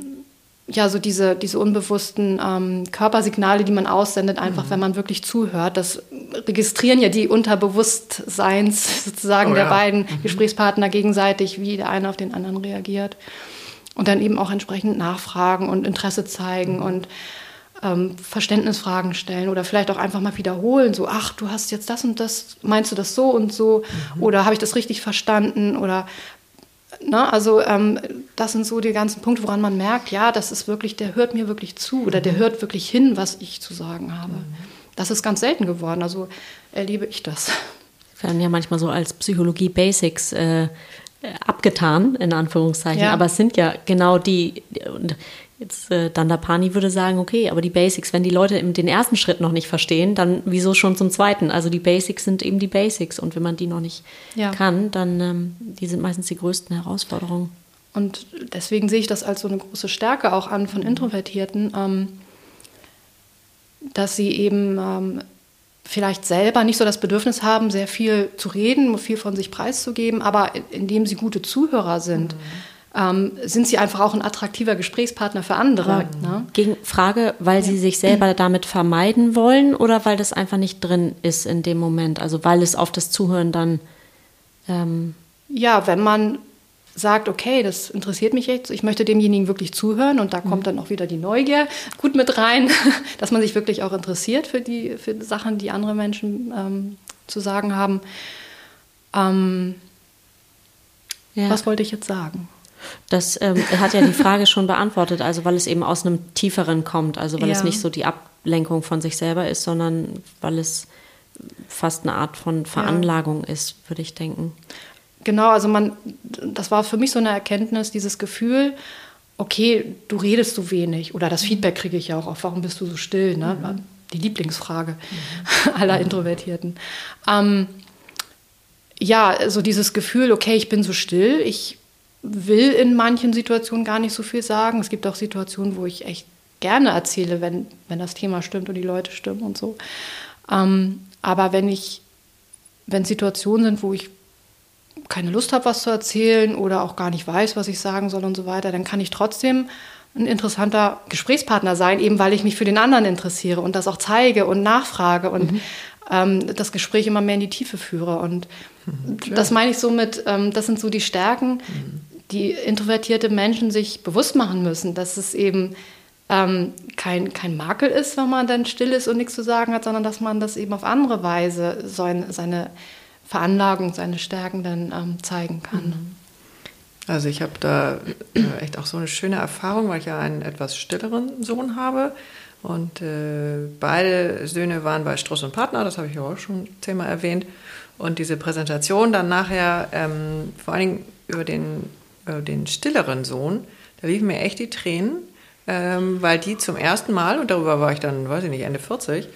ja, so diese, diese unbewussten ähm, Körpersignale, die man aussendet, einfach mhm. wenn man wirklich zuhört. Das registrieren ja die Unterbewusstseins sozusagen oh, der ja. beiden mhm. Gesprächspartner gegenseitig, wie der eine auf den anderen reagiert. Und dann eben auch entsprechend nachfragen und Interesse zeigen mhm. und ähm, Verständnisfragen stellen oder vielleicht auch einfach mal wiederholen, so, ach, du hast jetzt das und das, meinst du das so und so? Mhm. Oder habe ich das richtig verstanden? Oder Ne? Also ähm, das sind so die ganzen Punkte, woran man merkt, ja, das ist wirklich, der hört mir wirklich zu oder der mhm. hört wirklich hin, was ich zu sagen habe. Mhm. Das ist ganz selten geworden, also erlebe ich das. Wir werden ja manchmal so als Psychologie Basics äh, abgetan, in Anführungszeichen, ja. aber es sind ja genau die, Jetzt äh, Dandapani würde sagen, okay, aber die Basics, wenn die Leute den ersten Schritt noch nicht verstehen, dann wieso schon zum zweiten? Also die Basics sind eben die Basics und wenn man die noch nicht ja. kann, dann ähm, die sind meistens die größten Herausforderungen. Und deswegen sehe ich das als so eine große Stärke auch an von Introvertierten, ähm, dass sie eben ähm, vielleicht selber nicht so das Bedürfnis haben, sehr viel zu reden, viel von sich preiszugeben, aber indem sie gute Zuhörer sind. Mhm ähm, sind sie einfach auch ein attraktiver Gesprächspartner für andere. Ne? Gegen Frage, weil sie sich selber damit vermeiden wollen oder weil das einfach nicht drin ist in dem Moment? Also weil es auf das Zuhören dann. Ähm ja, wenn man sagt, okay, das interessiert mich jetzt, ich möchte demjenigen wirklich zuhören und da kommt dann auch wieder die Neugier gut mit rein, dass man sich wirklich auch interessiert für die, für die Sachen, die andere Menschen ähm, zu sagen haben. Ähm, ja. Was wollte ich jetzt sagen? Das ähm, hat ja die Frage schon beantwortet, also weil es eben aus einem tieferen kommt, also weil ja. es nicht so die Ablenkung von sich selber ist, sondern weil es fast eine Art von Veranlagung ja. ist, würde ich denken. Genau, also man, das war für mich so eine Erkenntnis, dieses Gefühl, okay, du redest so wenig oder das Feedback kriege ich ja auch auf, warum bist du so still, ne? Mhm. Die Lieblingsfrage mhm. aller Introvertierten. Ähm, ja, so dieses Gefühl, okay, ich bin so still, ich will in manchen Situationen gar nicht so viel sagen. Es gibt auch Situationen, wo ich echt gerne erzähle, wenn, wenn das Thema stimmt und die Leute stimmen und so. Ähm, aber wenn ich, wenn Situationen sind, wo ich keine Lust habe, was zu erzählen oder auch gar nicht weiß, was ich sagen soll und so weiter, dann kann ich trotzdem ein interessanter Gesprächspartner sein, eben weil ich mich für den anderen interessiere und das auch zeige und nachfrage und mhm. ähm, das Gespräch immer mehr in die Tiefe führe. Und mhm, das meine ich so mit, ähm, das sind so die Stärken, mhm die introvertierte Menschen sich bewusst machen müssen, dass es eben ähm, kein, kein Makel ist, wenn man dann still ist und nichts zu sagen hat, sondern dass man das eben auf andere Weise seine, seine Veranlagung, seine Stärken dann ähm, zeigen kann. Mhm. Also ich habe da äh, echt auch so eine schöne Erfahrung, weil ich ja einen etwas stilleren Sohn habe. Und äh, beide Söhne waren bei Struss und Partner, das habe ich ja auch schon zehnmal erwähnt. Und diese Präsentation dann nachher, ähm, vor allen Dingen über den äh, den stilleren Sohn, da liefen mir echt die Tränen, ähm, weil die zum ersten Mal, und darüber war ich dann, weiß ich nicht, Ende 40,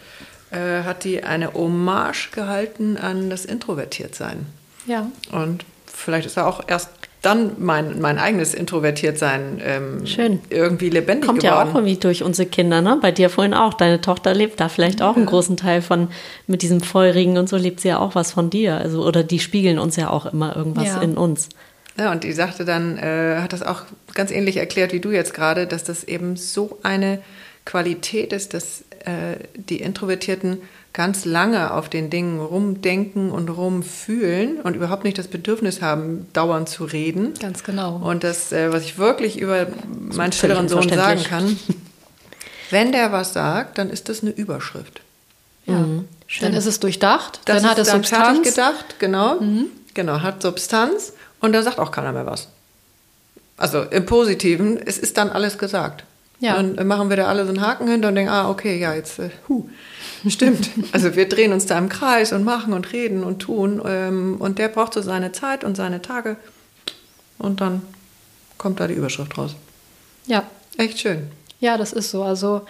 äh, hat die eine Hommage gehalten an das Introvertiertsein. Ja. Und vielleicht ist er auch erst dann mein, mein eigenes Introvertiertsein ähm, Schön. irgendwie lebendig Kommt geworden. ja auch irgendwie durch unsere Kinder, ne? Bei dir vorhin auch. Deine Tochter lebt da vielleicht auch einen großen Teil von, mit diesem Feurigen und so lebt sie ja auch was von dir. Also, oder die spiegeln uns ja auch immer irgendwas ja. in uns. Ja, und die sagte dann, äh, hat das auch ganz ähnlich erklärt wie du jetzt gerade, dass das eben so eine Qualität ist, dass äh, die Introvertierten ganz lange auf den Dingen rumdenken und rumfühlen und überhaupt nicht das Bedürfnis haben, dauernd zu reden. Ganz genau. Und das, äh, was ich wirklich über meinen stilleren Sohn sagen kann, wenn der was sagt, dann ist das eine Überschrift. Ja. Mhm. Dann ist es durchdacht, das dann hat es Substanz. fertig gedacht, genau. Mhm. Genau, hat Substanz und da sagt auch keiner mehr was. Also im Positiven, es ist dann alles gesagt. Ja. Dann machen wir da alle so einen Haken hinter und denken, ah, okay, ja, jetzt, äh, huh, stimmt. also wir drehen uns da im Kreis und machen und reden und tun. Ähm, und der braucht so seine Zeit und seine Tage. Und dann kommt da die Überschrift raus. Ja. Echt schön. Ja, das ist so. Also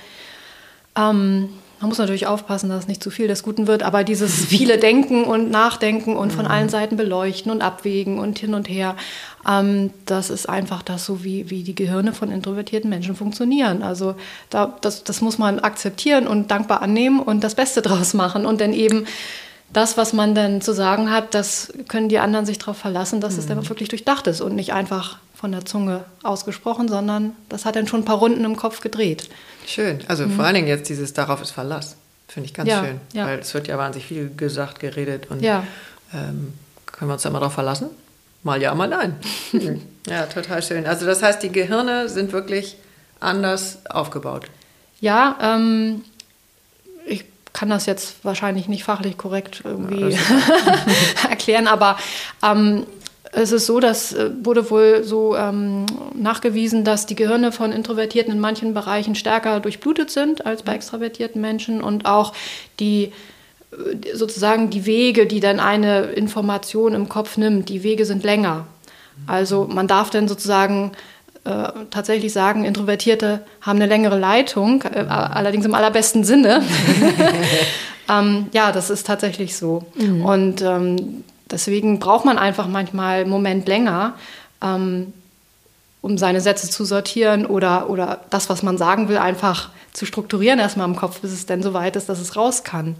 ähm, man muss natürlich aufpassen, dass es nicht zu viel des Guten wird, aber dieses viele Denken und Nachdenken und von allen Seiten beleuchten und abwägen und hin und her, ähm, das ist einfach das, so wie, wie die Gehirne von introvertierten Menschen funktionieren. Also da, das, das muss man akzeptieren und dankbar annehmen und das Beste draus machen und dann eben das, was man dann zu sagen hat, das können die anderen sich darauf verlassen, dass mhm. es dann wirklich durchdacht ist und nicht einfach von der Zunge ausgesprochen, sondern das hat dann schon ein paar Runden im Kopf gedreht. Schön. Also mhm. vor allen Dingen jetzt dieses Darauf ist Verlass. Finde ich ganz ja, schön. Ja. Weil es wird ja wahnsinnig viel gesagt, geredet und ja. ähm, können wir uns da mal drauf verlassen? Mal ja, mal nein. ja, total schön. Also das heißt, die Gehirne sind wirklich anders aufgebaut. Ja, ähm, ich kann das jetzt wahrscheinlich nicht fachlich korrekt irgendwie ja, erklären, aber ähm, es ist so, dass äh, wurde wohl so ähm, nachgewiesen, dass die Gehirne von Introvertierten in manchen Bereichen stärker durchblutet sind als bei extravertierten Menschen und auch die äh, sozusagen die Wege, die dann eine Information im Kopf nimmt, die Wege sind länger. Also man darf dann sozusagen äh, tatsächlich sagen, Introvertierte haben eine längere Leitung, äh, allerdings im allerbesten Sinne. ähm, ja, das ist tatsächlich so. Mhm. Und ähm, Deswegen braucht man einfach manchmal einen Moment länger, ähm, um seine Sätze zu sortieren oder, oder das, was man sagen will, einfach zu strukturieren erstmal im Kopf, bis es dann so weit ist, dass es raus kann.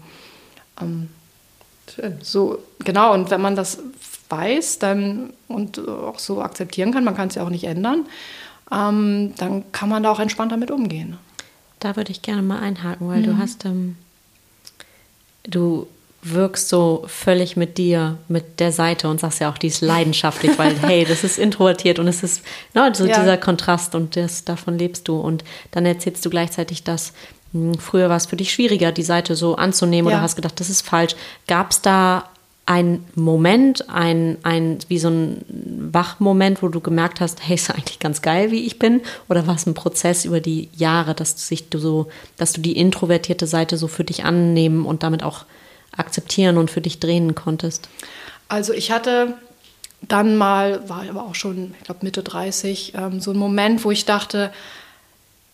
Ähm, Schön. So, genau, und wenn man das weiß dann und auch so akzeptieren kann, man kann es ja auch nicht ändern, ähm, dann kann man da auch entspannt damit umgehen. Da würde ich gerne mal einhaken, weil mhm. du hast, ähm, du wirkst so völlig mit dir, mit der Seite und sagst ja auch, die ist leidenschaftlich, weil hey, das ist introvertiert und es ist no, so ja. dieser Kontrast und das, davon lebst du. Und dann erzählst du gleichzeitig, dass mh, hm, früher war es für dich schwieriger, die Seite so anzunehmen ja. oder hast gedacht, das ist falsch. Gab es da ein Moment, ein, ein, wie so ein Wachmoment, wo du gemerkt hast, hey, ist eigentlich ganz geil, wie ich bin? Oder war es ein Prozess über die Jahre, dass du sich so, dass du die introvertierte Seite so für dich annehmen und damit auch akzeptieren und für dich drehen konntest? Also ich hatte dann mal, war aber auch schon, ich glaube Mitte 30, ähm, so ein Moment, wo ich dachte,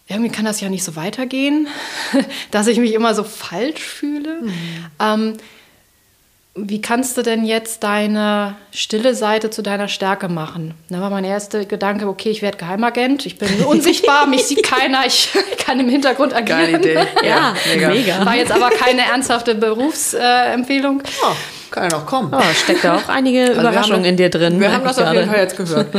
irgendwie kann das ja nicht so weitergehen, dass ich mich immer so falsch fühle. Mhm. Ähm, wie kannst du denn jetzt deine stille Seite zu deiner Stärke machen? Da war mein erster Gedanke, okay, ich werde Geheimagent, ich bin unsichtbar, mich sieht keiner, ich kann im Hintergrund agieren. Geile Idee. Ja, mega. mega. War jetzt aber keine ernsthafte Berufsempfehlung. Äh, oh, kann ja noch kommen. Oh, steckt da auch einige also Überraschungen in dir drin. Wir haben das auf jeden Fall jetzt gehört.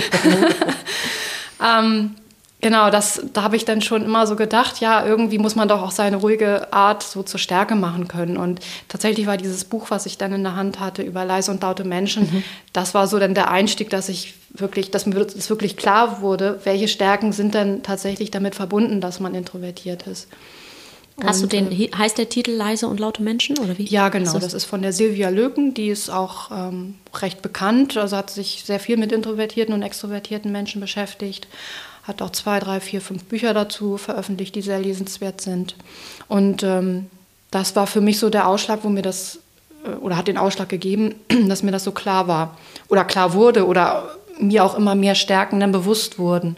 ähm, Genau, das, da habe ich dann schon immer so gedacht, ja, irgendwie muss man doch auch seine ruhige Art so zur Stärke machen können. Und tatsächlich war dieses Buch, was ich dann in der Hand hatte, über leise und laute Menschen, mhm. das war so dann der Einstieg, dass ich wirklich, dass mir das wirklich klar wurde, welche Stärken sind denn tatsächlich damit verbunden, dass man introvertiert ist. Hast und, du den, äh, heißt der Titel Leise und laute Menschen oder wie? Ja, genau. Das ist von der Silvia Löken, die ist auch ähm, recht bekannt, also hat sich sehr viel mit introvertierten und extrovertierten Menschen beschäftigt hat auch zwei, drei, vier, fünf Bücher dazu veröffentlicht, die sehr lesenswert sind. Und ähm, das war für mich so der Ausschlag, wo mir das, äh, oder hat den Ausschlag gegeben, dass mir das so klar war oder klar wurde oder mir auch immer mehr Stärken dann bewusst wurden.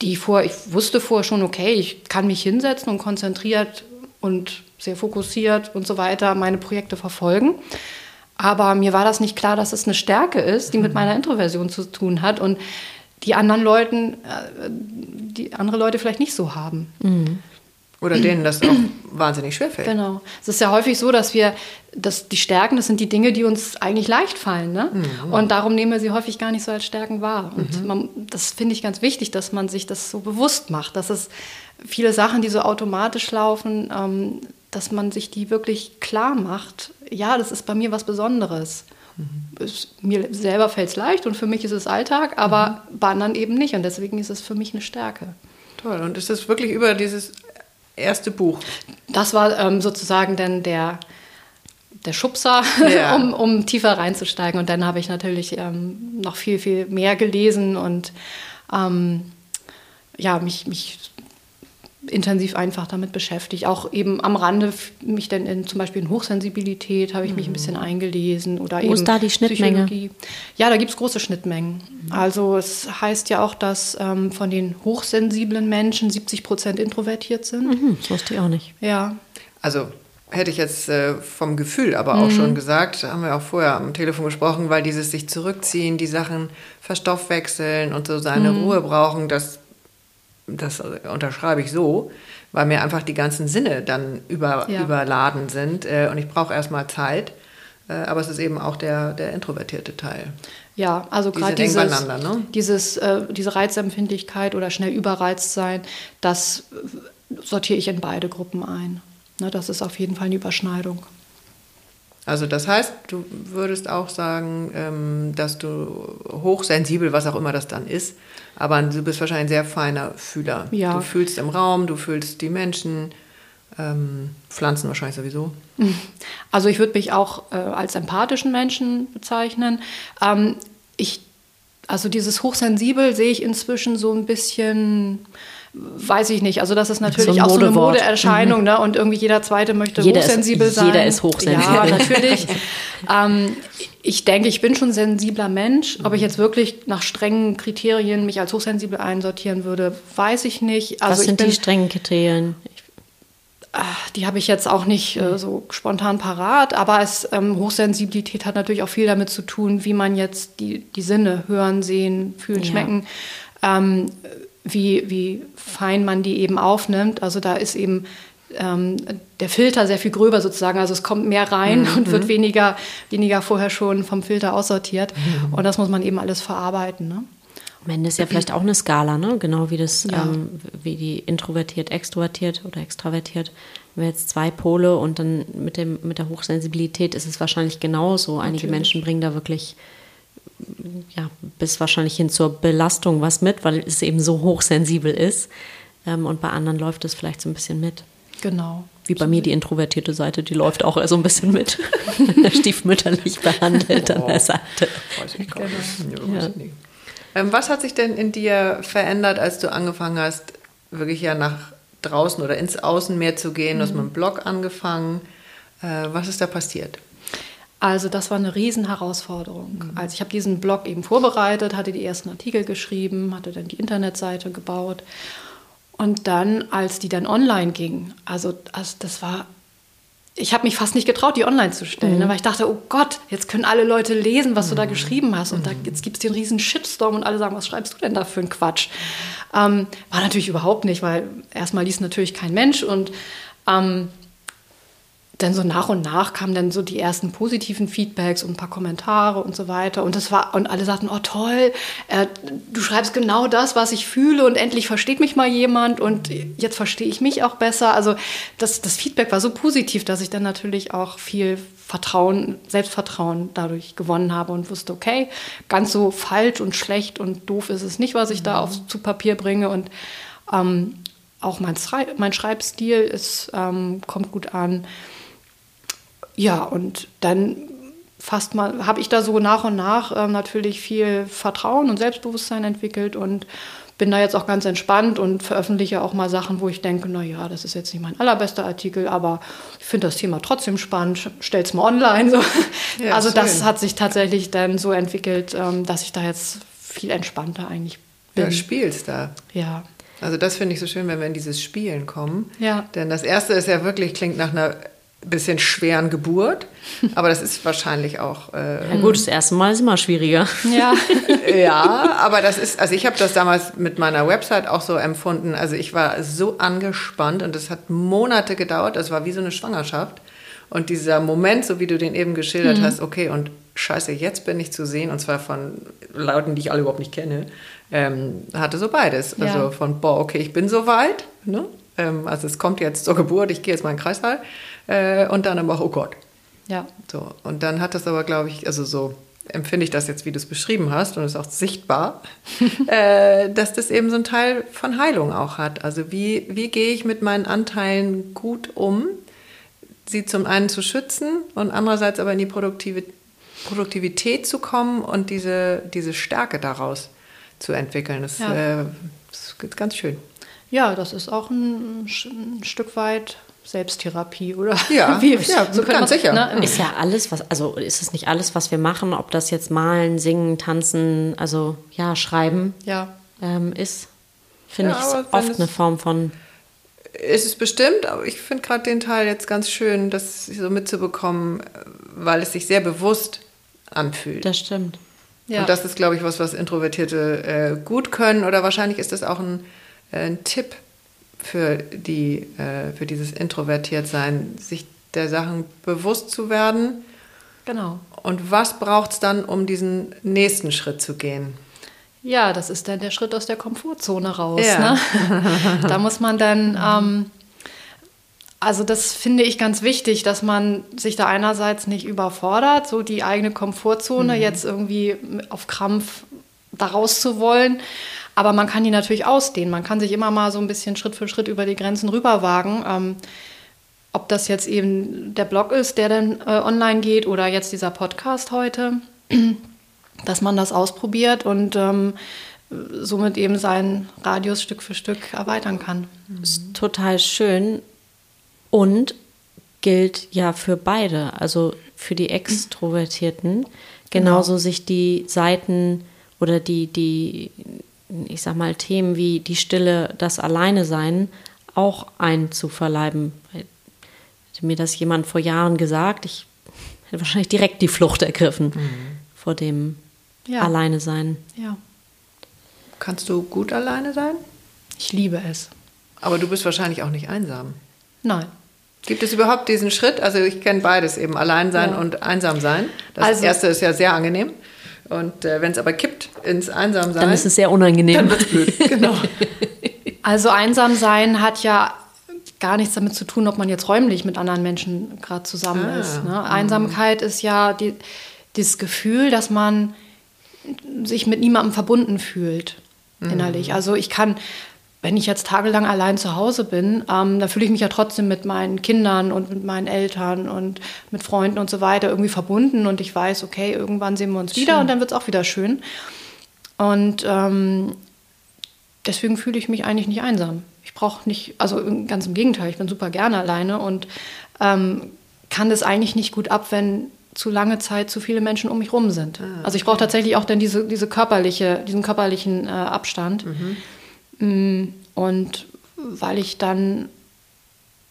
Die vor, ich wusste vorher schon, okay, ich kann mich hinsetzen und konzentriert und sehr fokussiert und so weiter meine Projekte verfolgen. Aber mir war das nicht klar, dass es eine Stärke ist, die mit mhm. meiner Introversion zu tun hat. Und die anderen Leuten, äh, die andere Leute vielleicht nicht so haben. Mhm. Oder denen das auch wahnsinnig schwer fällt. Genau. Es ist ja häufig so, dass wir, dass die Stärken, das sind die Dinge, die uns eigentlich leicht fallen. Ne? Mhm. Und darum nehmen wir sie häufig gar nicht so als Stärken wahr. Und mhm. man, das finde ich ganz wichtig, dass man sich das so bewusst macht, dass es viele Sachen, die so automatisch laufen, ähm, dass man sich die wirklich klar macht. Ja, das ist bei mir was Besonderes. Es, mir selber fällt es leicht und für mich ist es Alltag, aber mhm. bei anderen eben nicht. Und deswegen ist es für mich eine Stärke. Toll. Und ist das wirklich über dieses erste Buch? Das war ähm, sozusagen dann der, der Schubser, ja. um, um tiefer reinzusteigen. Und dann habe ich natürlich ähm, noch viel, viel mehr gelesen und ähm, ja, mich, mich intensiv einfach damit beschäftigt. Auch eben am Rande mich dann in zum Beispiel in Hochsensibilität habe ich mich ein bisschen mhm. eingelesen oder Wo eben ist da die Schnittmenge? Psychologie. Ja, da gibt es große Schnittmengen. Mhm. Also es heißt ja auch, dass ähm, von den hochsensiblen Menschen 70 Prozent introvertiert sind. Mhm, das wusste ich auch nicht. Ja. Also hätte ich jetzt äh, vom Gefühl aber auch mhm. schon gesagt, haben wir auch vorher am Telefon gesprochen, weil dieses sich zurückziehen, die Sachen verstoffwechseln und so seine mhm. Ruhe brauchen, das das unterschreibe ich so, weil mir einfach die ganzen Sinne dann über, ja. überladen sind äh, und ich brauche erstmal Zeit. Äh, aber es ist eben auch der, der introvertierte Teil. Ja, also gerade dieses, ne? dieses, äh, diese Reizempfindlichkeit oder schnell überreizt sein, das sortiere ich in beide Gruppen ein. Ne, das ist auf jeden Fall eine Überschneidung. Also das heißt, du würdest auch sagen, ähm, dass du hochsensibel, was auch immer das dann ist, aber du bist wahrscheinlich ein sehr feiner Fühler. Ja. Du fühlst im Raum, du fühlst die Menschen, ähm, Pflanzen wahrscheinlich sowieso. Also ich würde mich auch äh, als empathischen Menschen bezeichnen. Ähm, ich, also dieses hochsensibel sehe ich inzwischen so ein bisschen weiß ich nicht. Also das ist natürlich so auch so eine Modeerscheinung, mhm. ne? Und irgendwie jeder Zweite möchte jeder hochsensibel ist, sein. Jeder ist hochsensibel. Ja, natürlich. ähm, ich denke, ich bin schon ein sensibler Mensch. Ob ich jetzt wirklich nach strengen Kriterien mich als hochsensibel einsortieren würde, weiß ich nicht. Also Was sind bin, die strengen Kriterien? Ach, die habe ich jetzt auch nicht äh, so spontan parat, aber es, ähm, Hochsensibilität hat natürlich auch viel damit zu tun, wie man jetzt die, die Sinne hören, sehen, fühlen, ja. schmecken. Ähm, wie, wie fein man die eben aufnimmt. Also da ist eben ähm, der Filter sehr viel gröber sozusagen. Also es kommt mehr rein mhm. und wird weniger, weniger vorher schon vom Filter aussortiert. Mhm. Und das muss man eben alles verarbeiten. Ne? Am Ende ist ja vielleicht auch eine Skala, ne? Genau wie das, ja. ähm, wie die introvertiert, extrovertiert oder extravertiert. Wenn wir jetzt zwei Pole und dann mit dem mit der Hochsensibilität ist es wahrscheinlich genauso. Einige Natürlich. Menschen bringen da wirklich ja bis wahrscheinlich hin zur Belastung was mit, weil es eben so hochsensibel ist. Ähm, und bei anderen läuft es vielleicht so ein bisschen mit. Genau. Wie bei mir die introvertierte Seite, die läuft auch so ein bisschen mit. Stiefmütterlich behandelt an der Seite. Weiß ich gar genau. nicht. Ja. Ähm, was hat sich denn in dir verändert, als du angefangen hast, wirklich ja nach draußen oder ins Außen mehr zu gehen? Du hast mit dem Blog angefangen. Äh, was ist da passiert? Also das war eine Riesenherausforderung. Mhm. Also ich habe diesen Blog eben vorbereitet, hatte die ersten Artikel geschrieben, hatte dann die Internetseite gebaut. Und dann, als die dann online ging, also, also das war ich habe mich fast nicht getraut, die online zu stellen, ne, mhm. weil ich dachte, oh Gott, jetzt können alle Leute lesen, was mhm. du da mhm. geschrieben hast. Und mhm. da, jetzt gibt es den riesen Shitstorm und alle sagen, was schreibst du denn da für einen Quatsch? Ähm, war natürlich überhaupt nicht, weil erstmal liest natürlich kein Mensch und ähm, dann so nach und nach kamen dann so die ersten positiven Feedbacks und ein paar Kommentare und so weiter. Und das war, und alle sagten, oh toll, äh, du schreibst genau das, was ich fühle und endlich versteht mich mal jemand und jetzt verstehe ich mich auch besser. Also das, das Feedback war so positiv, dass ich dann natürlich auch viel Vertrauen, Selbstvertrauen dadurch gewonnen habe und wusste, okay, ganz so falsch und schlecht und doof ist es nicht, was ich da auf, zu Papier bringe. Und ähm, auch mein, Schreib mein Schreibstil ist, ähm, kommt gut an ja, und dann fast mal, habe ich da so nach und nach äh, natürlich viel Vertrauen und Selbstbewusstsein entwickelt und bin da jetzt auch ganz entspannt und veröffentliche auch mal Sachen, wo ich denke, naja, das ist jetzt nicht mein allerbester Artikel, aber ich finde das Thema trotzdem spannend, stell's mal online. So. Ja, also schön. das hat sich tatsächlich dann so entwickelt, ähm, dass ich da jetzt viel entspannter eigentlich bin. Ja, spielst da. Ja. Also das finde ich so schön, wenn wir in dieses Spielen kommen. Ja. Denn das erste ist ja wirklich, klingt nach einer bisschen schweren Geburt, aber das ist wahrscheinlich auch. Äh, ja gut, das erste Mal ist immer schwieriger. Ja, ja aber das ist, also ich habe das damals mit meiner Website auch so empfunden. Also ich war so angespannt und es hat Monate gedauert. Das war wie so eine Schwangerschaft. Und dieser Moment, so wie du den eben geschildert mhm. hast, okay, und scheiße, jetzt bin ich zu sehen, und zwar von Leuten, die ich alle überhaupt nicht kenne, ähm, hatte so beides. Ja. Also von, boah, okay, ich bin so weit, ne? Ähm, also es kommt jetzt zur Geburt, ich gehe jetzt mal in den Kreißsaal. Äh, und dann aber, oh Gott. Ja. So, und dann hat das aber, glaube ich, also so empfinde ich das jetzt, wie du es beschrieben hast, und es ist auch sichtbar, äh, dass das eben so ein Teil von Heilung auch hat. Also wie, wie gehe ich mit meinen Anteilen gut um, sie zum einen zu schützen und andererseits aber in die Produktive, Produktivität zu kommen und diese, diese Stärke daraus zu entwickeln. Das, ja. äh, das ist ganz schön. Ja, das ist auch ein, ein Stück weit Selbsttherapie oder ja, wie, ja so ganz sicher. Ne? Ist ja alles, was, also ist es nicht alles, was wir machen, ob das jetzt malen, singen, tanzen, also ja, schreiben ja. Ähm, ist, finde ja, ich oft eine Form von. Ist es bestimmt, aber ich finde gerade den Teil jetzt ganz schön, das so mitzubekommen, weil es sich sehr bewusst anfühlt. Das stimmt. Ja. Und das ist, glaube ich, was, was Introvertierte äh, gut können oder wahrscheinlich ist das auch ein, ein Tipp für, die, äh, für dieses Introvertiertsein, sich der Sachen bewusst zu werden. Genau. Und was braucht es dann, um diesen nächsten Schritt zu gehen? Ja, das ist dann der Schritt aus der Komfortzone raus. Ja. Ne? da muss man dann, ähm, also das finde ich ganz wichtig, dass man sich da einerseits nicht überfordert, so die eigene Komfortzone mhm. jetzt irgendwie auf Krampf daraus zu wollen. Aber man kann die natürlich ausdehnen. Man kann sich immer mal so ein bisschen Schritt für Schritt über die Grenzen rüberwagen. Ähm, ob das jetzt eben der Blog ist, der dann äh, online geht oder jetzt dieser Podcast heute, dass man das ausprobiert und ähm, somit eben seinen Radius Stück für Stück erweitern kann. Das ist total schön und gilt ja für beide, also für die Extrovertierten, genauso genau. sich die Seiten oder die, die ich sag mal, Themen wie die Stille, das Alleine sein auch einzuverleiben. Hätte mir das jemand vor Jahren gesagt, ich hätte wahrscheinlich direkt die Flucht ergriffen mhm. vor dem ja. Alleine sein. Ja. Kannst du gut alleine sein? Ich liebe es. Aber du bist wahrscheinlich auch nicht einsam. Nein. Gibt es überhaupt diesen Schritt? Also ich kenne beides eben, allein sein Ja. und einsam sein. Das Also- erste ist ja sehr angenehm. Und äh, wenn es aber kippt ins Einsam sein, Dann ist es sehr unangenehm. genau. Also einsam sein hat ja gar nichts damit zu tun, ob man jetzt räumlich mit anderen Menschen gerade zusammen Ah, ist. Ne? Einsamkeit ist ja die, dieses Gefühl, dass man sich mit niemandem verbunden fühlt innerlich. Also ich kann, wenn ich jetzt tagelang allein zu Hause bin, ähm, dann fühle ich mich ja trotzdem mit meinen Kindern und mit meinen Eltern und mit Freunden und so weiter irgendwie verbunden und ich weiß, okay, irgendwann sehen wir uns wieder und dann wird es auch wieder schön. Und ähm, deswegen fühle ich mich eigentlich nicht einsam. Ich brauche nicht, also ganz im Gegenteil, ich bin super gerne alleine und ähm, kann das eigentlich nicht gut ab, wenn zu lange Zeit zu viele Menschen um mich rum sind. Also ich brauche tatsächlich auch dann diese, diese körperliche, diesen körperlichen äh, Abstand. Mm, Und weil ich dann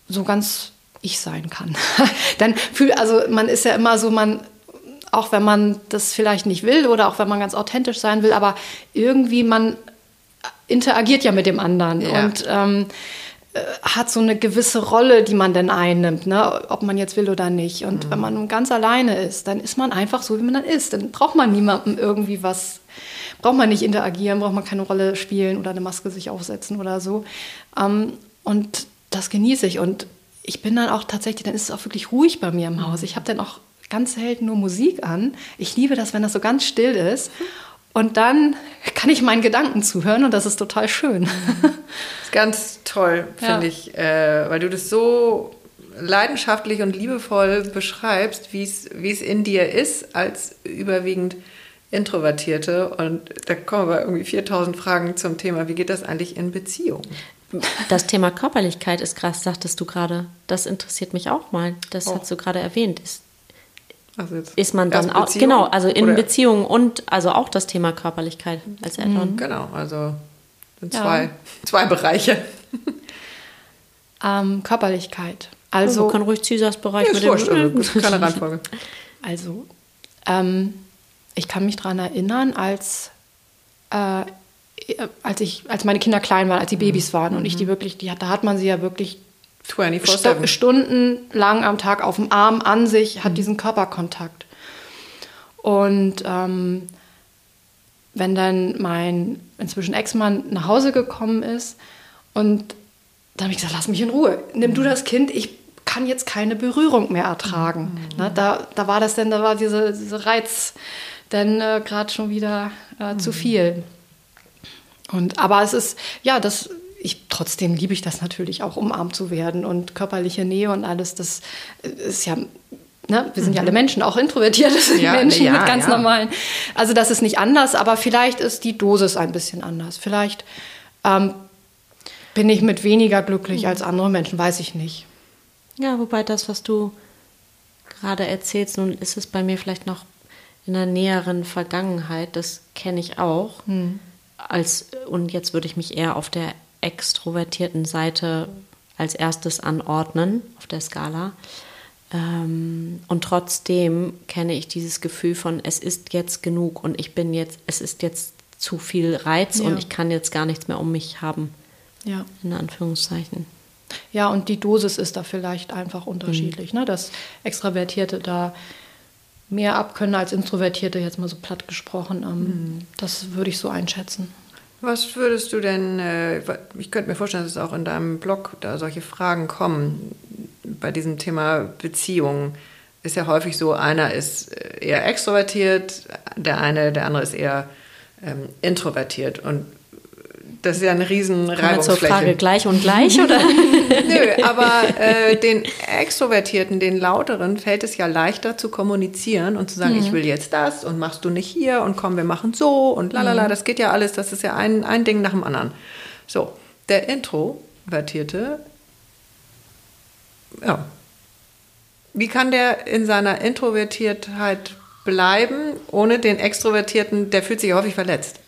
so ganz ich sein kann. dann fühl, also man ist ja immer so, man, auch wenn man das vielleicht nicht will oder auch wenn man ganz authentisch sein will, aber irgendwie man interagiert ja mit dem anderen Ja. und ähm, äh, hat so eine gewisse Rolle, die man denn einnimmt, ne? ob man jetzt will oder nicht. Und wenn man nun ganz alleine ist, dann ist man einfach so, wie man dann ist. Dann braucht man niemandem irgendwie was, braucht man nicht interagieren, braucht man keine Rolle spielen oder eine Maske sich aufsetzen oder so. Ähm, und das genieße ich. Und ich bin dann auch tatsächlich, dann ist es auch wirklich ruhig bei mir im Haus. Ich habe dann auch ganz selten nur Musik an. Ich liebe das, wenn das so ganz still ist. Und dann kann ich meinen Gedanken zuhören und das ist total schön. ist ganz toll, finde Ja. ich, äh, weil du das so leidenschaftlich und liebevoll beschreibst, wie es wie es in dir ist, als überwiegend Introvertierte. Und da kommen wir irgendwie 4000 Fragen zum Thema, wie geht das eigentlich in Beziehungen? Das Thema Körperlichkeit ist krass, sagtest du gerade. Das interessiert mich auch mal. Das Oh. hast du gerade erwähnt. Ist, Also jetzt ist man dann auch, Beziehung genau, also in oder- Beziehungen und also auch das Thema Körperlichkeit als Eltern. Genau, also sind Ja. zwei, zwei Bereiche. Ähm, Körperlichkeit. Also Also, kann ruhig Cäsars Bereich Ist mit wurscht, also dem. das ist keine Reihenfolge. also ähm, ich kann mich daran erinnern, als, äh, als, ich, als meine Kinder klein waren, als die Babys waren und ich die wirklich, die, da hat man sie ja wirklich 24-7. stundenlang am Tag auf dem Arm an sich, hat diesen Körperkontakt. Und ähm, wenn dann mein inzwischen Ex-Mann nach Hause gekommen ist und dann habe ich gesagt, lass mich in Ruhe, nimm du das Kind, ich kann jetzt keine Berührung mehr ertragen. Ne, da, da war das denn, da war diese, diese Reiz dann äh, gerade schon wieder äh, zu viel. Und, aber es ist, ja, das, ich, trotzdem liebe ich das natürlich auch, umarmt zu werden und körperliche Nähe und alles. Das ist ja, ne, wir sind ja alle Menschen, auch introvertierte Ja, Menschen ja, mit ganz ja. normalen. Also das ist nicht anders, aber vielleicht ist die Dosis ein bisschen anders. Vielleicht ähm, bin ich mit weniger glücklich als andere Menschen, weiß ich nicht. Ja, wobei das, was du gerade erzählst, nun ist es bei mir vielleicht noch in einer näheren Vergangenheit, das kenne ich auch. Als, und jetzt würde ich mich eher auf der extrovertierten Seite als erstes anordnen, auf der Skala. Ähm, und trotzdem kenne ich dieses Gefühl von, es ist jetzt genug und ich bin jetzt, es ist jetzt zu viel Reiz Ja. und ich kann jetzt gar nichts mehr um mich haben, Ja. in Anführungszeichen. Ja, und die Dosis ist da vielleicht einfach unterschiedlich. Ne? Dass Extravertierte da mehr abkönnen als Introvertierte, jetzt mal so platt gesprochen. Ähm, Das würde ich so einschätzen. Was würdest du denn, äh, ich könnte mir vorstellen, dass es auch in deinem Blog da solche Fragen kommen bei diesem Thema Beziehungen. Ist ja häufig so, einer ist äh, eher extrovertiert, der eine, der andere ist eher ähm, introvertiert. Und das ist ja eine riesen wir zur Reibungsfläche. Frage gleich und gleich, oder? Nö, aber äh, den Extrovertierten, den Lauteren, fällt es ja leichter zu kommunizieren und zu sagen, ich will jetzt das und machst du nicht hier und komm, wir machen so und lalala, das geht ja alles, das ist ja ein, ein Ding nach dem anderen. So, der Introvertierte, ja, wie kann der in seiner Introvertiertheit bleiben, ohne den Extrovertierten, der fühlt sich häufig verletzt.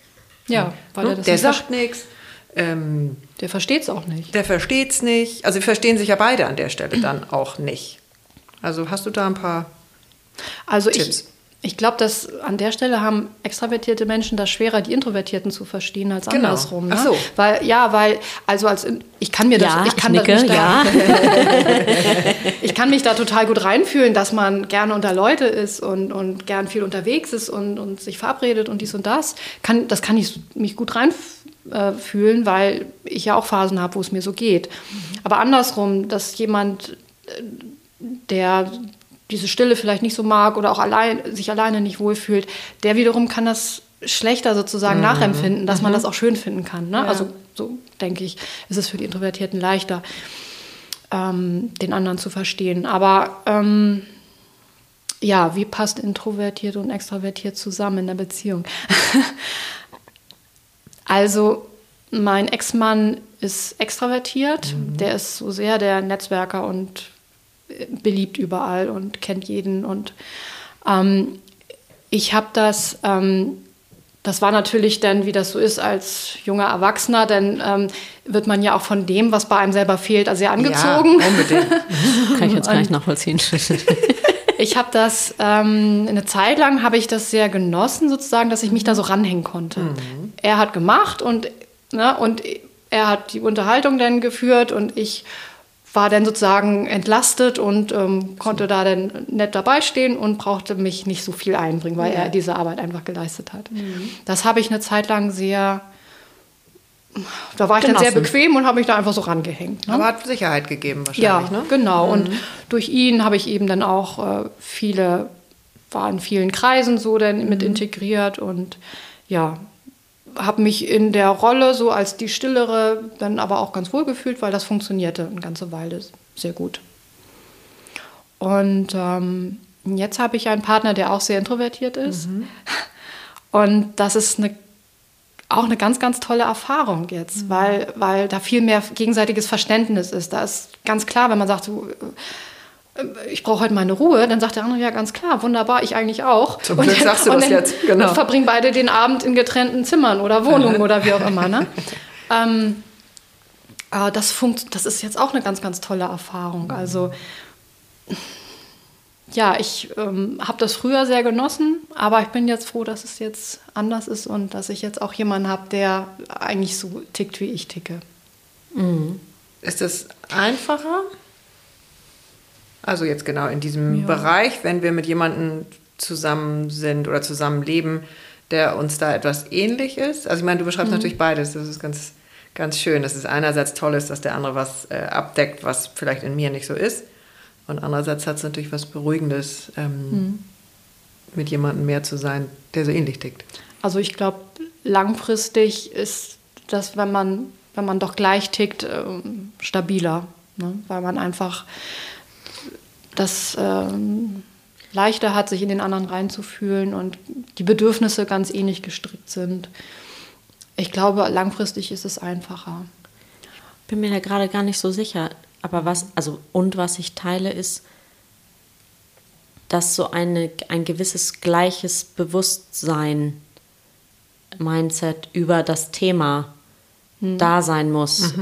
Ja, weil er Ne? das der sagt nichts. Ähm, Der versteht es auch nicht. der versteht es nicht. Also, verstehen sich ja beide an der Stelle dann auch nicht. Also, hast du da ein paar Also Tipps? ich, Ich glaube, dass an der Stelle haben extravertierte Menschen das schwerer, die Introvertierten zu verstehen als Genau. andersrum. Ne? Ach so. Weil ja, weil also als ich kann mir das, Ja, ich kann ich das nicke, mich da, ja. ich kann mich da total gut reinfühlen, dass man gerne unter Leute ist und, und gern viel unterwegs ist und, und sich verabredet und dies und das. Kann, das kann ich mich gut reinfühlen, weil ich ja auch Phasen habe, wo es mir so geht. Aber andersrum, dass jemand, äh, der diese Stille vielleicht nicht so mag oder auch allein, sich alleine nicht wohlfühlt, der wiederum kann das schlechter sozusagen nachempfinden, dass man das auch schön finden kann. Ne? Also so denke ich, ist es für die Introvertierten leichter ähm, den anderen zu verstehen. Aber ähm, ja, wie passt introvertiert und extravertiert zusammen in der Beziehung? also, mein Ex-Mann ist extravertiert, der ist so sehr der Netzwerker und beliebt überall und kennt jeden. Und ähm, ich habe das, ähm, das war natürlich dann, wie das so ist als junger Erwachsener, dann ähm, wird man ja auch von dem, was bei einem selber fehlt, also sehr angezogen. Ja, unbedingt. Kann ich jetzt gar nicht nachvollziehen. Ich habe das ähm, eine Zeit lang habe ich das sehr genossen, sozusagen, dass ich mich da so ranhängen konnte. Er hat gemacht und ne, und er hat die Unterhaltung dann geführt und ich war dann sozusagen entlastet und ähm, konnte da dann nett dabei stehen und brauchte mich nicht so viel einbringen, weil er diese Arbeit einfach geleistet hat. Das habe ich eine Zeit lang sehr, da war ich dann sehr bequem und habe mich da einfach so rangehängt. Ne? Aber hat Sicherheit gegeben Ja, wahrscheinlich, ne? genau. Und durch ihn habe ich eben dann auch äh, viele, war in vielen Kreisen so dann mit integriert und ja, habe mich in der Rolle so als die Stillere dann aber auch ganz wohl gefühlt, weil das funktionierte eine ganze Weile sehr gut. Und ähm, jetzt habe ich einen Partner, der auch sehr introvertiert ist. Und das ist eine, auch eine ganz, ganz tolle Erfahrung jetzt, weil, weil da viel mehr gegenseitiges Verständnis ist. Da ist ganz klar, wenn man sagt, so, äh, ich brauche heute meine Ruhe, dann sagt der andere, ja, ganz klar, wunderbar, ich eigentlich auch. Zum Glück dann- sagst du und das dann jetzt, genau. verbringen beide den Abend in getrennten Zimmern oder Wohnungen oder wie auch immer. Ne? ähm, aber das, funkt, das ist jetzt auch eine ganz, ganz tolle Erfahrung. Also ja, ich ähm, habe das früher sehr genossen, aber ich bin jetzt froh, dass es jetzt anders ist und dass ich jetzt auch jemanden habe, der eigentlich so tickt, wie ich ticke. Ist es einfacher? Also jetzt genau in diesem Bereich, wenn wir mit jemandem zusammen sind oder zusammenleben, der uns da etwas ähnlich ist. Also ich meine, du beschreibst natürlich beides. Das ist ganz, ganz schön. Das ist einerseits toll ist, dass der andere was äh, abdeckt, was vielleicht in mir nicht so ist. Und andererseits hat es natürlich was Beruhigendes, ähm, mit jemandem mehr zu sein, der so ähnlich tickt. Also ich glaube, langfristig ist das, wenn man, wenn man doch gleich tickt, ähm, stabiler. Ne? Weil man einfach das ähm, leichter hat, sich in den anderen reinzufühlen und die Bedürfnisse ganz ähnlich gestrickt sind. Ich glaube, langfristig ist es einfacher. bin mir da gerade gar nicht so sicher. Aber was, also und was ich teile, ist, dass so eine, ein gewisses gleiches Bewusstsein, Mindset über das Thema da sein muss.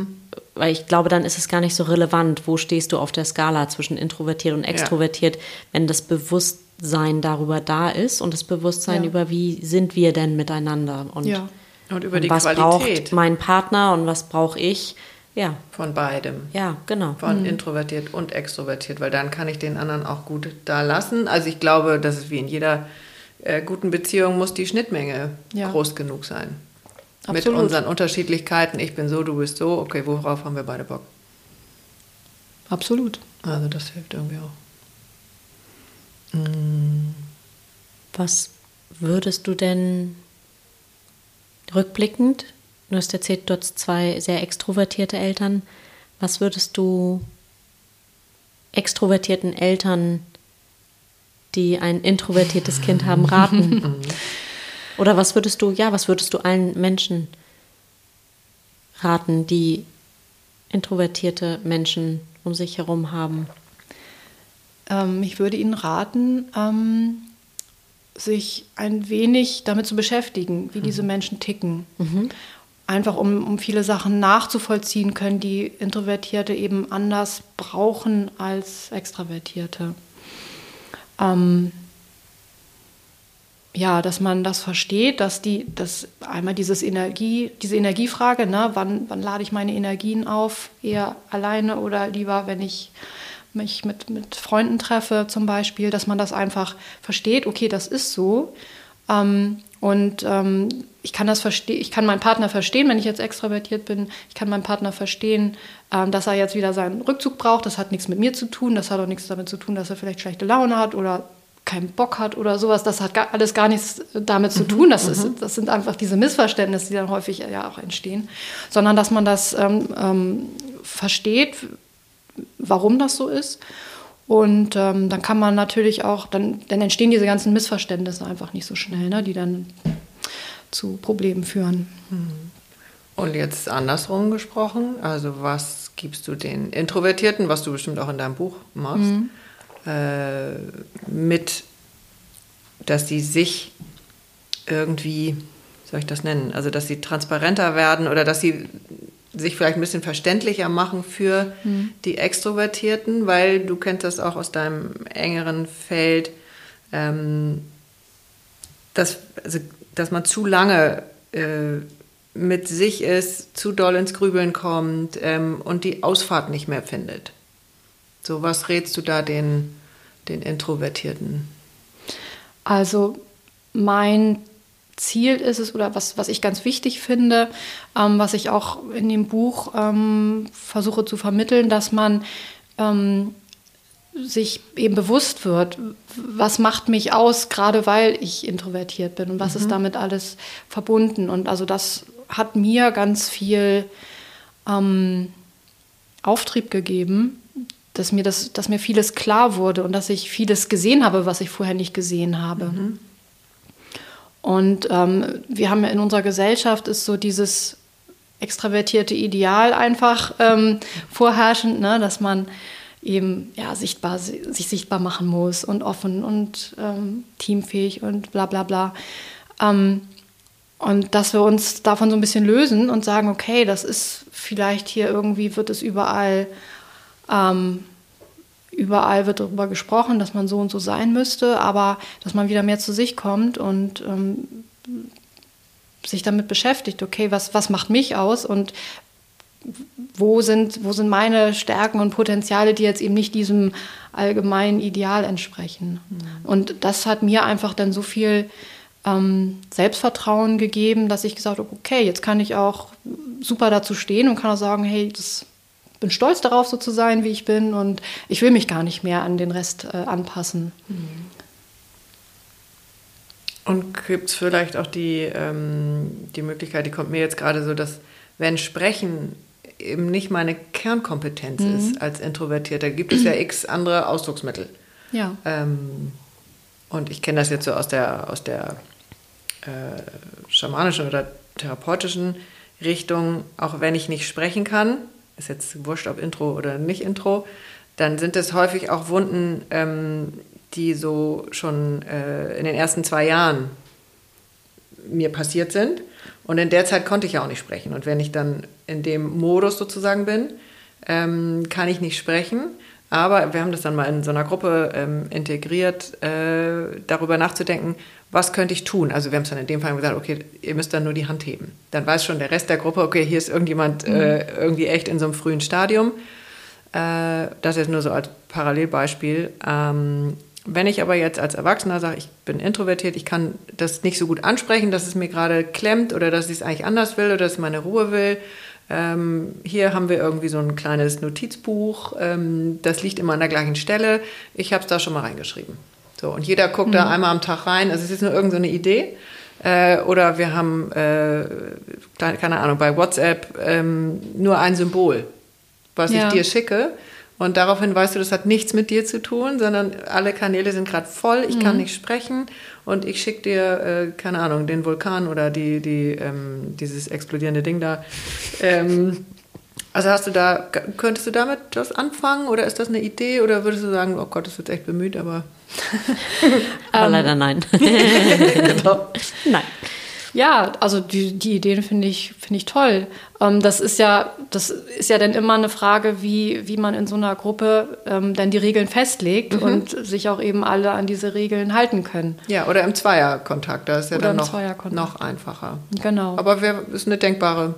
Weil ich glaube, dann ist es gar nicht so relevant, wo stehst du auf der Skala zwischen introvertiert und extrovertiert, wenn das Bewusstsein darüber da ist und das Bewusstsein Ja. über, wie sind wir denn miteinander und, Ja. Und über die was Qualität braucht mein Partner und was brauche ich. Ja, von beidem. ja, genau. Von introvertiert und extrovertiert, weil dann kann ich den anderen auch gut da lassen. Also ich glaube, dass es wie in jeder äh, guten Beziehung muss die Schnittmenge Ja. groß genug sein. Mit Absolut. unseren Unterschiedlichkeiten, ich bin so, du bist so, okay, worauf haben wir beide Bock? Absolut. Also das hilft irgendwie auch. Was würdest du denn rückblickend, du hast erzählt, du hast zwei sehr extrovertierte Eltern, was würdest du extrovertierten Eltern, die ein introvertiertes Kind haben, raten? Oder was würdest du, ja, was würdest du allen Menschen raten, die introvertierte Menschen um sich herum haben? Ähm, ich würde Ihnen raten, ähm, sich ein wenig damit zu beschäftigen, wie diese Menschen ticken. Einfach um, um viele Sachen nachzuvollziehen können, die Introvertierte eben anders brauchen als Extravertierte. Ähm, ja, dass man das versteht, dass die, dass einmal dieses Energie, diese Energiefrage, ne, wann, wann lade ich meine Energien auf, eher alleine oder lieber, wenn ich mich mit, mit Freunden treffe zum Beispiel, dass man das einfach versteht, okay, das ist so. Ähm, und ähm, ich kann das verstehen, ich kann meinen Partner verstehen, wenn ich jetzt extrovertiert bin. Ich kann meinen Partner verstehen, ähm, dass er jetzt wieder seinen Rückzug braucht. Das hat nichts mit mir zu tun. Das hat auch nichts damit zu tun, dass er vielleicht schlechte Laune hat oder keinen Bock hat oder sowas. Das hat gar, alles gar nichts damit zu mhm, tun. Das, ist, mhm. das sind einfach diese Missverständnisse, die dann häufig ja auch entstehen. Sondern dass man das ähm, ähm, versteht, warum das so ist. Und ähm, dann kann man natürlich auch, dann, dann entstehen diese ganzen Missverständnisse einfach nicht so schnell, ne, die dann zu Problemen führen. Mhm. Und jetzt andersrum gesprochen, also was gibst du den Introvertierten, was du bestimmt auch in deinem Buch machst, mhm. Äh, mit, dass die sich irgendwie, soll ich das nennen, also dass sie transparenter werden oder dass sie sich vielleicht ein bisschen verständlicher machen für mhm. die Extrovertierten, weil du kennst das auch aus deinem engeren Feld, ähm, dass, also, dass man zu lange äh, mit sich ist, zu doll ins Grübeln kommt ähm, und die Ausfahrt nicht mehr findet. So, was rätst du da den, den Introvertierten? Also mein Ziel ist es oder was, was ich ganz wichtig finde, ähm, was ich auch in dem Buch ähm, versuche zu vermitteln, dass man ähm, sich eben bewusst wird, was macht mich aus, gerade weil ich introvertiert bin und was mhm. ist damit alles verbunden. Und also das hat mir ganz viel ähm, Auftrieb gegeben, dass mir, das, dass mir vieles klar wurde und dass ich vieles gesehen habe, was ich vorher nicht gesehen habe. Mhm. Und ähm, wir haben ja in unserer Gesellschaft ist so dieses extravertierte Ideal einfach ähm, vorherrschend, ne? dass man eben ja, sichtbar, sich sichtbar machen muss und offen und ähm, teamfähig und bla bla bla. Ähm, und dass wir uns davon so ein bisschen lösen und sagen, okay, das ist vielleicht hier irgendwie, wird es überall ähm, überall wird darüber gesprochen, dass man so und so sein müsste, aber dass man wieder mehr zu sich kommt und ähm, sich damit beschäftigt, okay, was, was macht mich aus und wo sind, wo sind meine Stärken und Potenziale, die jetzt eben nicht diesem allgemeinen Ideal entsprechen. Mhm. Und das hat mir einfach dann so viel ähm, Selbstvertrauen gegeben, dass ich gesagt habe, okay, jetzt kann ich auch super dazu stehen und kann auch sagen, hey, das bin stolz darauf, so zu sein, wie ich bin und ich will mich gar nicht mehr an den Rest äh, anpassen. Und gibt es vielleicht auch die, ähm, die Möglichkeit, die kommt mir jetzt gerade so, dass wenn Sprechen eben nicht meine Kernkompetenz mhm. ist als Introvertierter, gibt es ja x andere Ausdrucksmittel. Ja. Ähm, und ich kenne das jetzt so aus der, aus der äh, schamanischen oder therapeutischen Richtung, auch wenn ich nicht sprechen kann, ist jetzt wurscht, ob Intro oder nicht Intro, dann sind es häufig auch Wunden, ähm, die so schon äh, in den ersten zwei Jahren mir passiert sind. Und in der Zeit konnte ich ja auch nicht sprechen. Und wenn ich dann in dem Modus sozusagen bin, ähm, kann ich nicht sprechen. Aber wir haben das dann mal in so einer Gruppe ähm, integriert, äh, darüber nachzudenken, was könnte ich tun? Also wir haben es dann in dem Fall gesagt, okay, ihr müsst dann nur die Hand heben. Dann weiß schon der Rest der Gruppe, okay, hier ist irgendjemand mhm. äh, irgendwie echt in so einem frühen Stadium. Äh, das ist nur so als Parallelbeispiel. Ähm, wenn ich aber jetzt als Erwachsener sage, ich bin introvertiert, ich kann das nicht so gut ansprechen, dass es mir gerade klemmt oder dass ich es eigentlich anders will oder dass ich meine Ruhe will. Ähm, hier haben wir irgendwie so ein kleines Notizbuch, ähm, das liegt immer an der gleichen Stelle. Ich habe es da schon mal reingeschrieben. So, und jeder guckt mhm. da einmal am Tag rein. Also es ist nur irgendeine so Idee. Äh, oder wir haben, äh, keine Ahnung, bei WhatsApp ähm, nur ein Symbol, was ja. ich dir schicke. Und daraufhin weißt du, das hat nichts mit dir zu tun, sondern alle Kanäle sind gerade voll, ich mhm. kann nicht sprechen und ich schicke dir, äh, keine Ahnung, den Vulkan oder die, die, ähm, dieses explodierende Ding da. Ähm, also hast du da, könntest du damit was anfangen oder ist das eine Idee oder würdest du sagen, oh Gott, das wird echt bemüht, aber. aber leider nein. genau. Nein. Ja, also die, die Ideen finde ich, finde ich toll. Ähm, das ist ja, das ist ja dann immer eine Frage, wie, wie man in so einer Gruppe ähm, dann die Regeln festlegt Mhm. und sich auch eben alle an diese Regeln halten können. Ja, oder im Zweierkontakt, da ist ja Oder dann noch, noch einfacher. Genau. Aber wer, ist eine denkbare.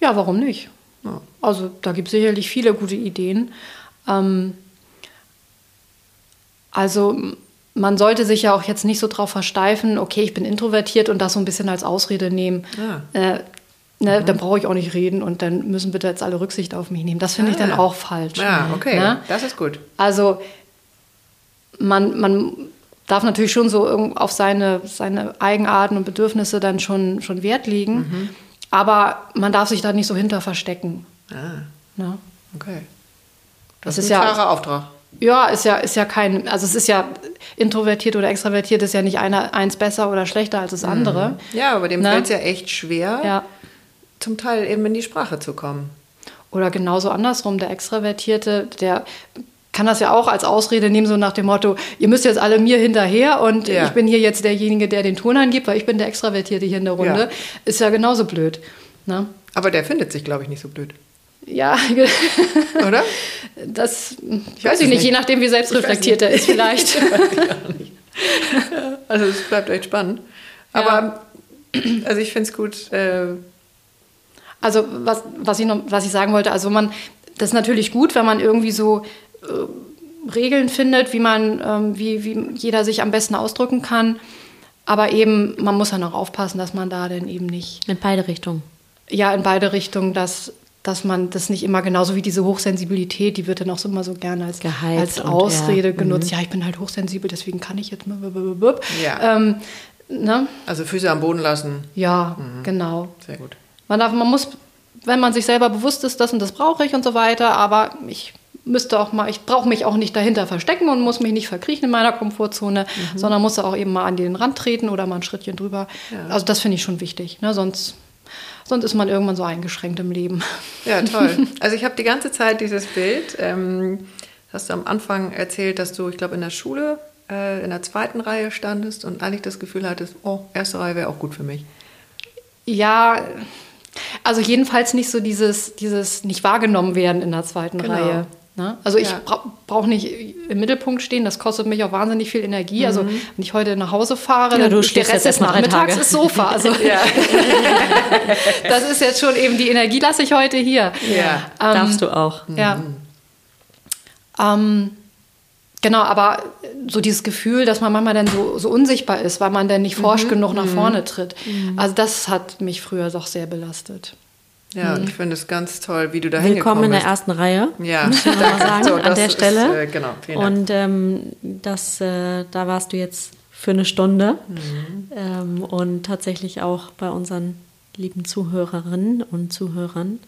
Ja, warum nicht? Ja. Also da gibt es sicherlich viele gute Ideen. Ähm, also man sollte sich ja auch jetzt nicht so drauf versteifen, okay, ich bin introvertiert und das so ein bisschen als Ausrede nehmen. Ah. Äh, ne, Dann brauche ich auch nicht reden und dann müssen bitte jetzt alle Rücksicht auf mich nehmen. Das finde ich dann Ah. auch falsch. Ja, okay, Ne? das ist gut. Also man, man darf natürlich schon so auf seine, seine Eigenarten und Bedürfnisse dann schon, schon Wert legen, Mhm. aber man darf sich da nicht so hinter verstecken. Ah, Ne? okay. Das Das ist ein ja- klarer Auftrag. Ja, ist ja, ist ja kein, also es ist ja introvertiert oder extravertiert ist ja nicht einer, eins besser oder schlechter als das andere. Ja, aber dem Ne? fällt es ja echt schwer, Ja. zum Teil eben in die Sprache zu kommen. Oder genauso andersrum, der Extravertierte, der kann das ja auch als Ausrede nehmen, so nach dem Motto, ihr müsst jetzt alle mir hinterher und Ja. ich bin hier jetzt derjenige, der den Ton angibt, weil ich bin der Extravertierte hier in der Runde. Ja. Ist ja genauso blöd. Ne? Aber der findet sich, glaube ich, nicht so blöd. Ja, Oder? das Ich weiß weiß ich nicht, nicht. je nachdem, wie selbstreflektiert er ist vielleicht. Also es bleibt echt spannend. Aber also ich finde es gut. Äh, Also was, was, ich noch, was ich sagen wollte, also man, das ist natürlich gut, wenn man irgendwie so äh, Regeln findet, wie man, ähm, wie, wie jeder sich am besten ausdrücken kann. Aber eben, man muss dann auch aufpassen, dass man da dann eben nicht, In beide Richtungen. ja, in beide Richtungen, dass, dass man das nicht immer genauso wie diese Hochsensibilität, die wird dann auch so immer so gerne als, als und, Ausrede ja, mhm. genutzt. Ja, ich bin halt hochsensibel, deswegen kann ich jetzt. Ja. Ähm, ne? also Füße am Boden lassen. Ja, genau. Sehr gut. Man, darf, man muss, wenn man sich selber bewusst ist, das und das brauche ich und so weiter, aber ich müsste auch mal, ich brauche mich auch nicht dahinter verstecken und muss mich nicht verkriechen in meiner Komfortzone, sondern muss auch eben mal an den Rand treten oder mal ein Schrittchen drüber. Ja. Also das finde ich schon wichtig. Ne? Sonst, sonst ist man irgendwann so eingeschränkt im Leben. Ja, toll. Also ich habe die ganze Zeit dieses Bild. Ähm, hast du am Anfang erzählt, dass du, ich glaube, in der Schule äh, in der zweiten Reihe standest und eigentlich das Gefühl hattest, oh, erste Reihe wäre auch gut für mich. Ja, also jedenfalls nicht so dieses, dieses nicht wahrgenommen werden in der zweiten Genau. Reihe. Ne? Also ich Ja. bra brauche nicht im Mittelpunkt stehen, das kostet mich auch wahnsinnig viel Energie. Also Mhm. wenn ich heute nach Hause fahre, Ja, dann der Rest des Nachmittags ist Sofa. Also das ist jetzt schon eben die Energie lasse ich heute hier. Ja. Ähm, Darfst du auch. Ja. Ähm, genau, aber so dieses Gefühl, dass man manchmal dann so, so unsichtbar ist, weil man dann nicht Mhm. forsch genug nach vorne tritt. Also das hat mich früher doch sehr belastet. Ja, und ich finde es ganz toll, wie du da Willkommen hingekommen in der ersten Reihe. Ja, muss man mal sagen, So, an der ist, Stelle. äh, genau, vielen Dank. Und ähm, das, äh, da warst du jetzt für eine Stunde. Mhm. Ähm, und tatsächlich auch bei unseren lieben Zuhörerinnen und Zuhörern.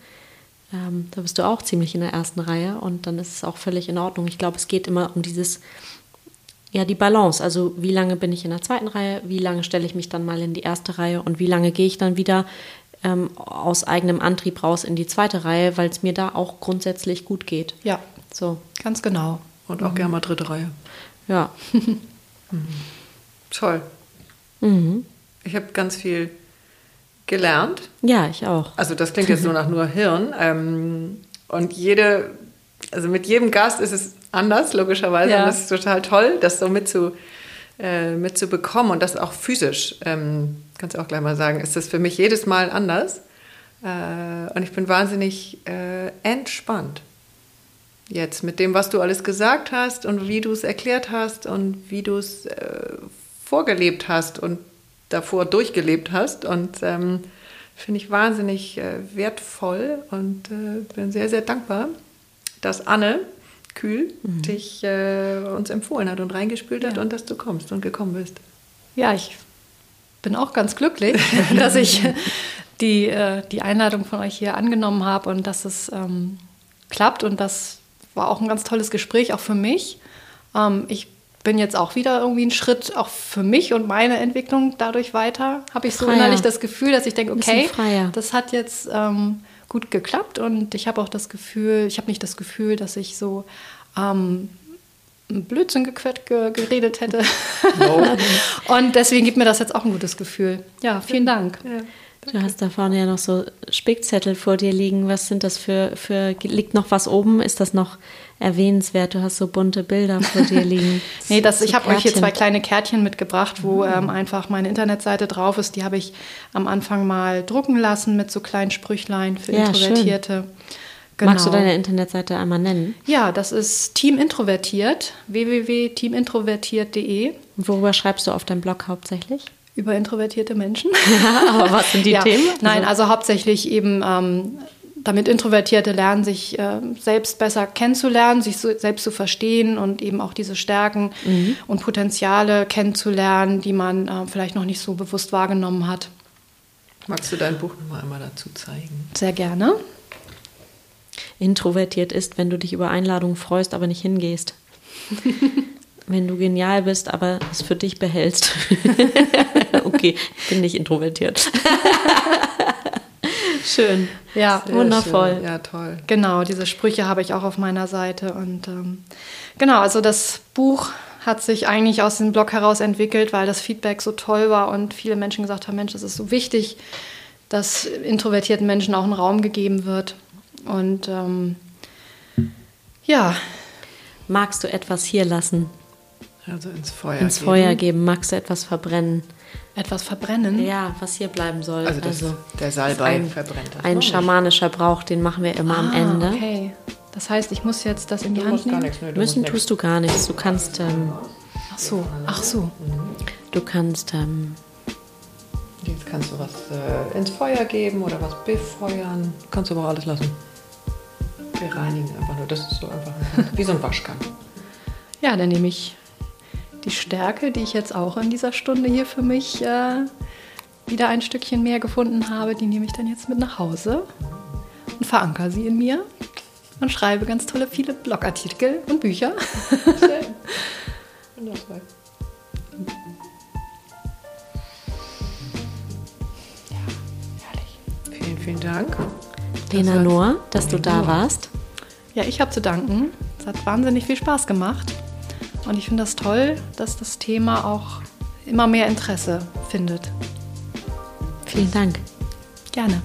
Ähm, da bist du auch ziemlich in der ersten Reihe und dann ist es auch völlig in Ordnung. Ich glaube, es geht immer um dieses, ja, die Balance. Also wie lange bin ich in der zweiten Reihe, wie lange stelle ich mich dann mal in die erste Reihe und wie lange gehe ich dann wieder ähm, aus eigenem Antrieb raus in die zweite Reihe, weil es mir da auch grundsätzlich gut geht. Ja, So, ganz genau. Und auch gerne mal dritte Reihe. ja. Toll. Mhm. Ich habe ganz viel gelernt. Ja, ich auch. Also das klingt jetzt nur nach nur Hirn. Ähm, und jede, also mit jedem Gast ist es anders, logischerweise. Ja. Und das ist total toll, das so mitzu, äh, mitzubekommen und das auch physisch. Ähm, kannst du auch gleich mal sagen, ist das für mich jedes Mal anders. Äh, und ich bin wahnsinnig äh, entspannt. Jetzt mit dem, was du alles gesagt hast und wie du es erklärt hast und wie du es äh, vorgelebt hast und davor durchgelebt hast. Und ähm, finde ich wahnsinnig äh, wertvoll und bin sehr, sehr dankbar, dass Anne Kühl dich äh, uns empfohlen hat und reingespült hat und dass du kommst und gekommen bist. Ja, ich bin auch ganz glücklich, dass ich die, äh, die Einladung von euch hier angenommen habe und dass es ähm, klappt. Und das war auch ein ganz tolles Gespräch, auch für mich. Ähm, ich bin jetzt auch wieder irgendwie einen Schritt auch für mich und meine Entwicklung dadurch weiter. Habe ich so Freier. innerlich das Gefühl, dass ich denke, okay, das hat jetzt ähm, gut geklappt und ich habe auch das Gefühl, ich habe nicht das Gefühl, dass ich so ähm, Blödsinn gequetscht, ge geredet hätte. No. und deswegen gibt mir das jetzt auch ein gutes Gefühl. Ja, vielen Dank. Ja. Du hast da vorne ja noch so Spickzettel vor dir liegen. Was sind das für, für, liegt noch was oben? Ist das noch erwähnenswert? Du hast so bunte Bilder vor dir liegen. nee, das, so ich habe euch hier zwei kleine Kärtchen mitgebracht, wo mhm. ähm, einfach meine Internetseite drauf ist. Die habe ich am Anfang mal drucken lassen mit so kleinen Sprüchlein für ja, Introvertierte. Genau. Magst du deine Internetseite einmal nennen? Ja, das ist Team Introvertiert, www.teamintrovertiert.de. Und worüber schreibst du auf deinem Blog hauptsächlich? Über introvertierte Menschen. Aber was sind die ja. Themen? Nein, also hauptsächlich eben, ähm, damit Introvertierte lernen, sich äh, selbst besser kennenzulernen, sich so, selbst zu verstehen und eben auch diese Stärken mhm. und Potenziale kennenzulernen, die man äh, vielleicht noch nicht so bewusst wahrgenommen hat. Magst du dein Buch nochmal einmal dazu zeigen? Sehr gerne. Introvertiert ist, wenn du dich über Einladungen freust, aber nicht hingehst. wenn du genial bist, aber es für dich behältst. okay, ich bin nicht introvertiert. schön. Ja, Sehr wundervoll. Schön. Ja, toll. Genau, diese Sprüche habe ich auch auf meiner Seite. Und ähm, genau, also das Buch hat sich eigentlich aus dem Blog heraus entwickelt, weil das Feedback so toll war und viele Menschen gesagt haben, Mensch, es ist so wichtig, dass introvertierten Menschen auch ein Raum gegeben wird. Und ähm, ja. Magst du etwas hier lassen? Also ins Feuer ins geben. Feuer geben. Magst du etwas verbrennen? Etwas verbrennen? Ja, was hier bleiben soll. Also, das, also der Salbei ein, verbrennt. Das ein schamanischer Brauch, den machen wir immer ah, am Ende. Okay. Das heißt, ich muss jetzt das in die du Hand nehmen? Nichts, ne, Müssen tust du gar nichts. Du kannst. Ähm, ach so, ach so. Du kannst. Ähm, Jetzt kannst du was äh, ins Feuer geben oder was befeuern. Kannst du aber auch alles lassen. Wir reinigen einfach nur. Das ist so einfach wie so ein Waschgang. Ja, dann nehme ich die Stärke, die ich jetzt auch in dieser Stunde hier für mich äh, wieder ein Stückchen mehr gefunden habe, die nehme ich dann jetzt mit nach Hause und verankere sie in mir und schreibe ganz tolle viele Blogartikel und Bücher. Schön. Wundervoll. Ja, herrlich. Vielen, vielen Dank. Lena Noor, dass du da warst. Ja, ich habe zu danken. Es hat wahnsinnig viel Spaß gemacht. Und ich finde das toll, dass das Thema auch immer mehr Interesse findet. Vielen Dank. Gerne.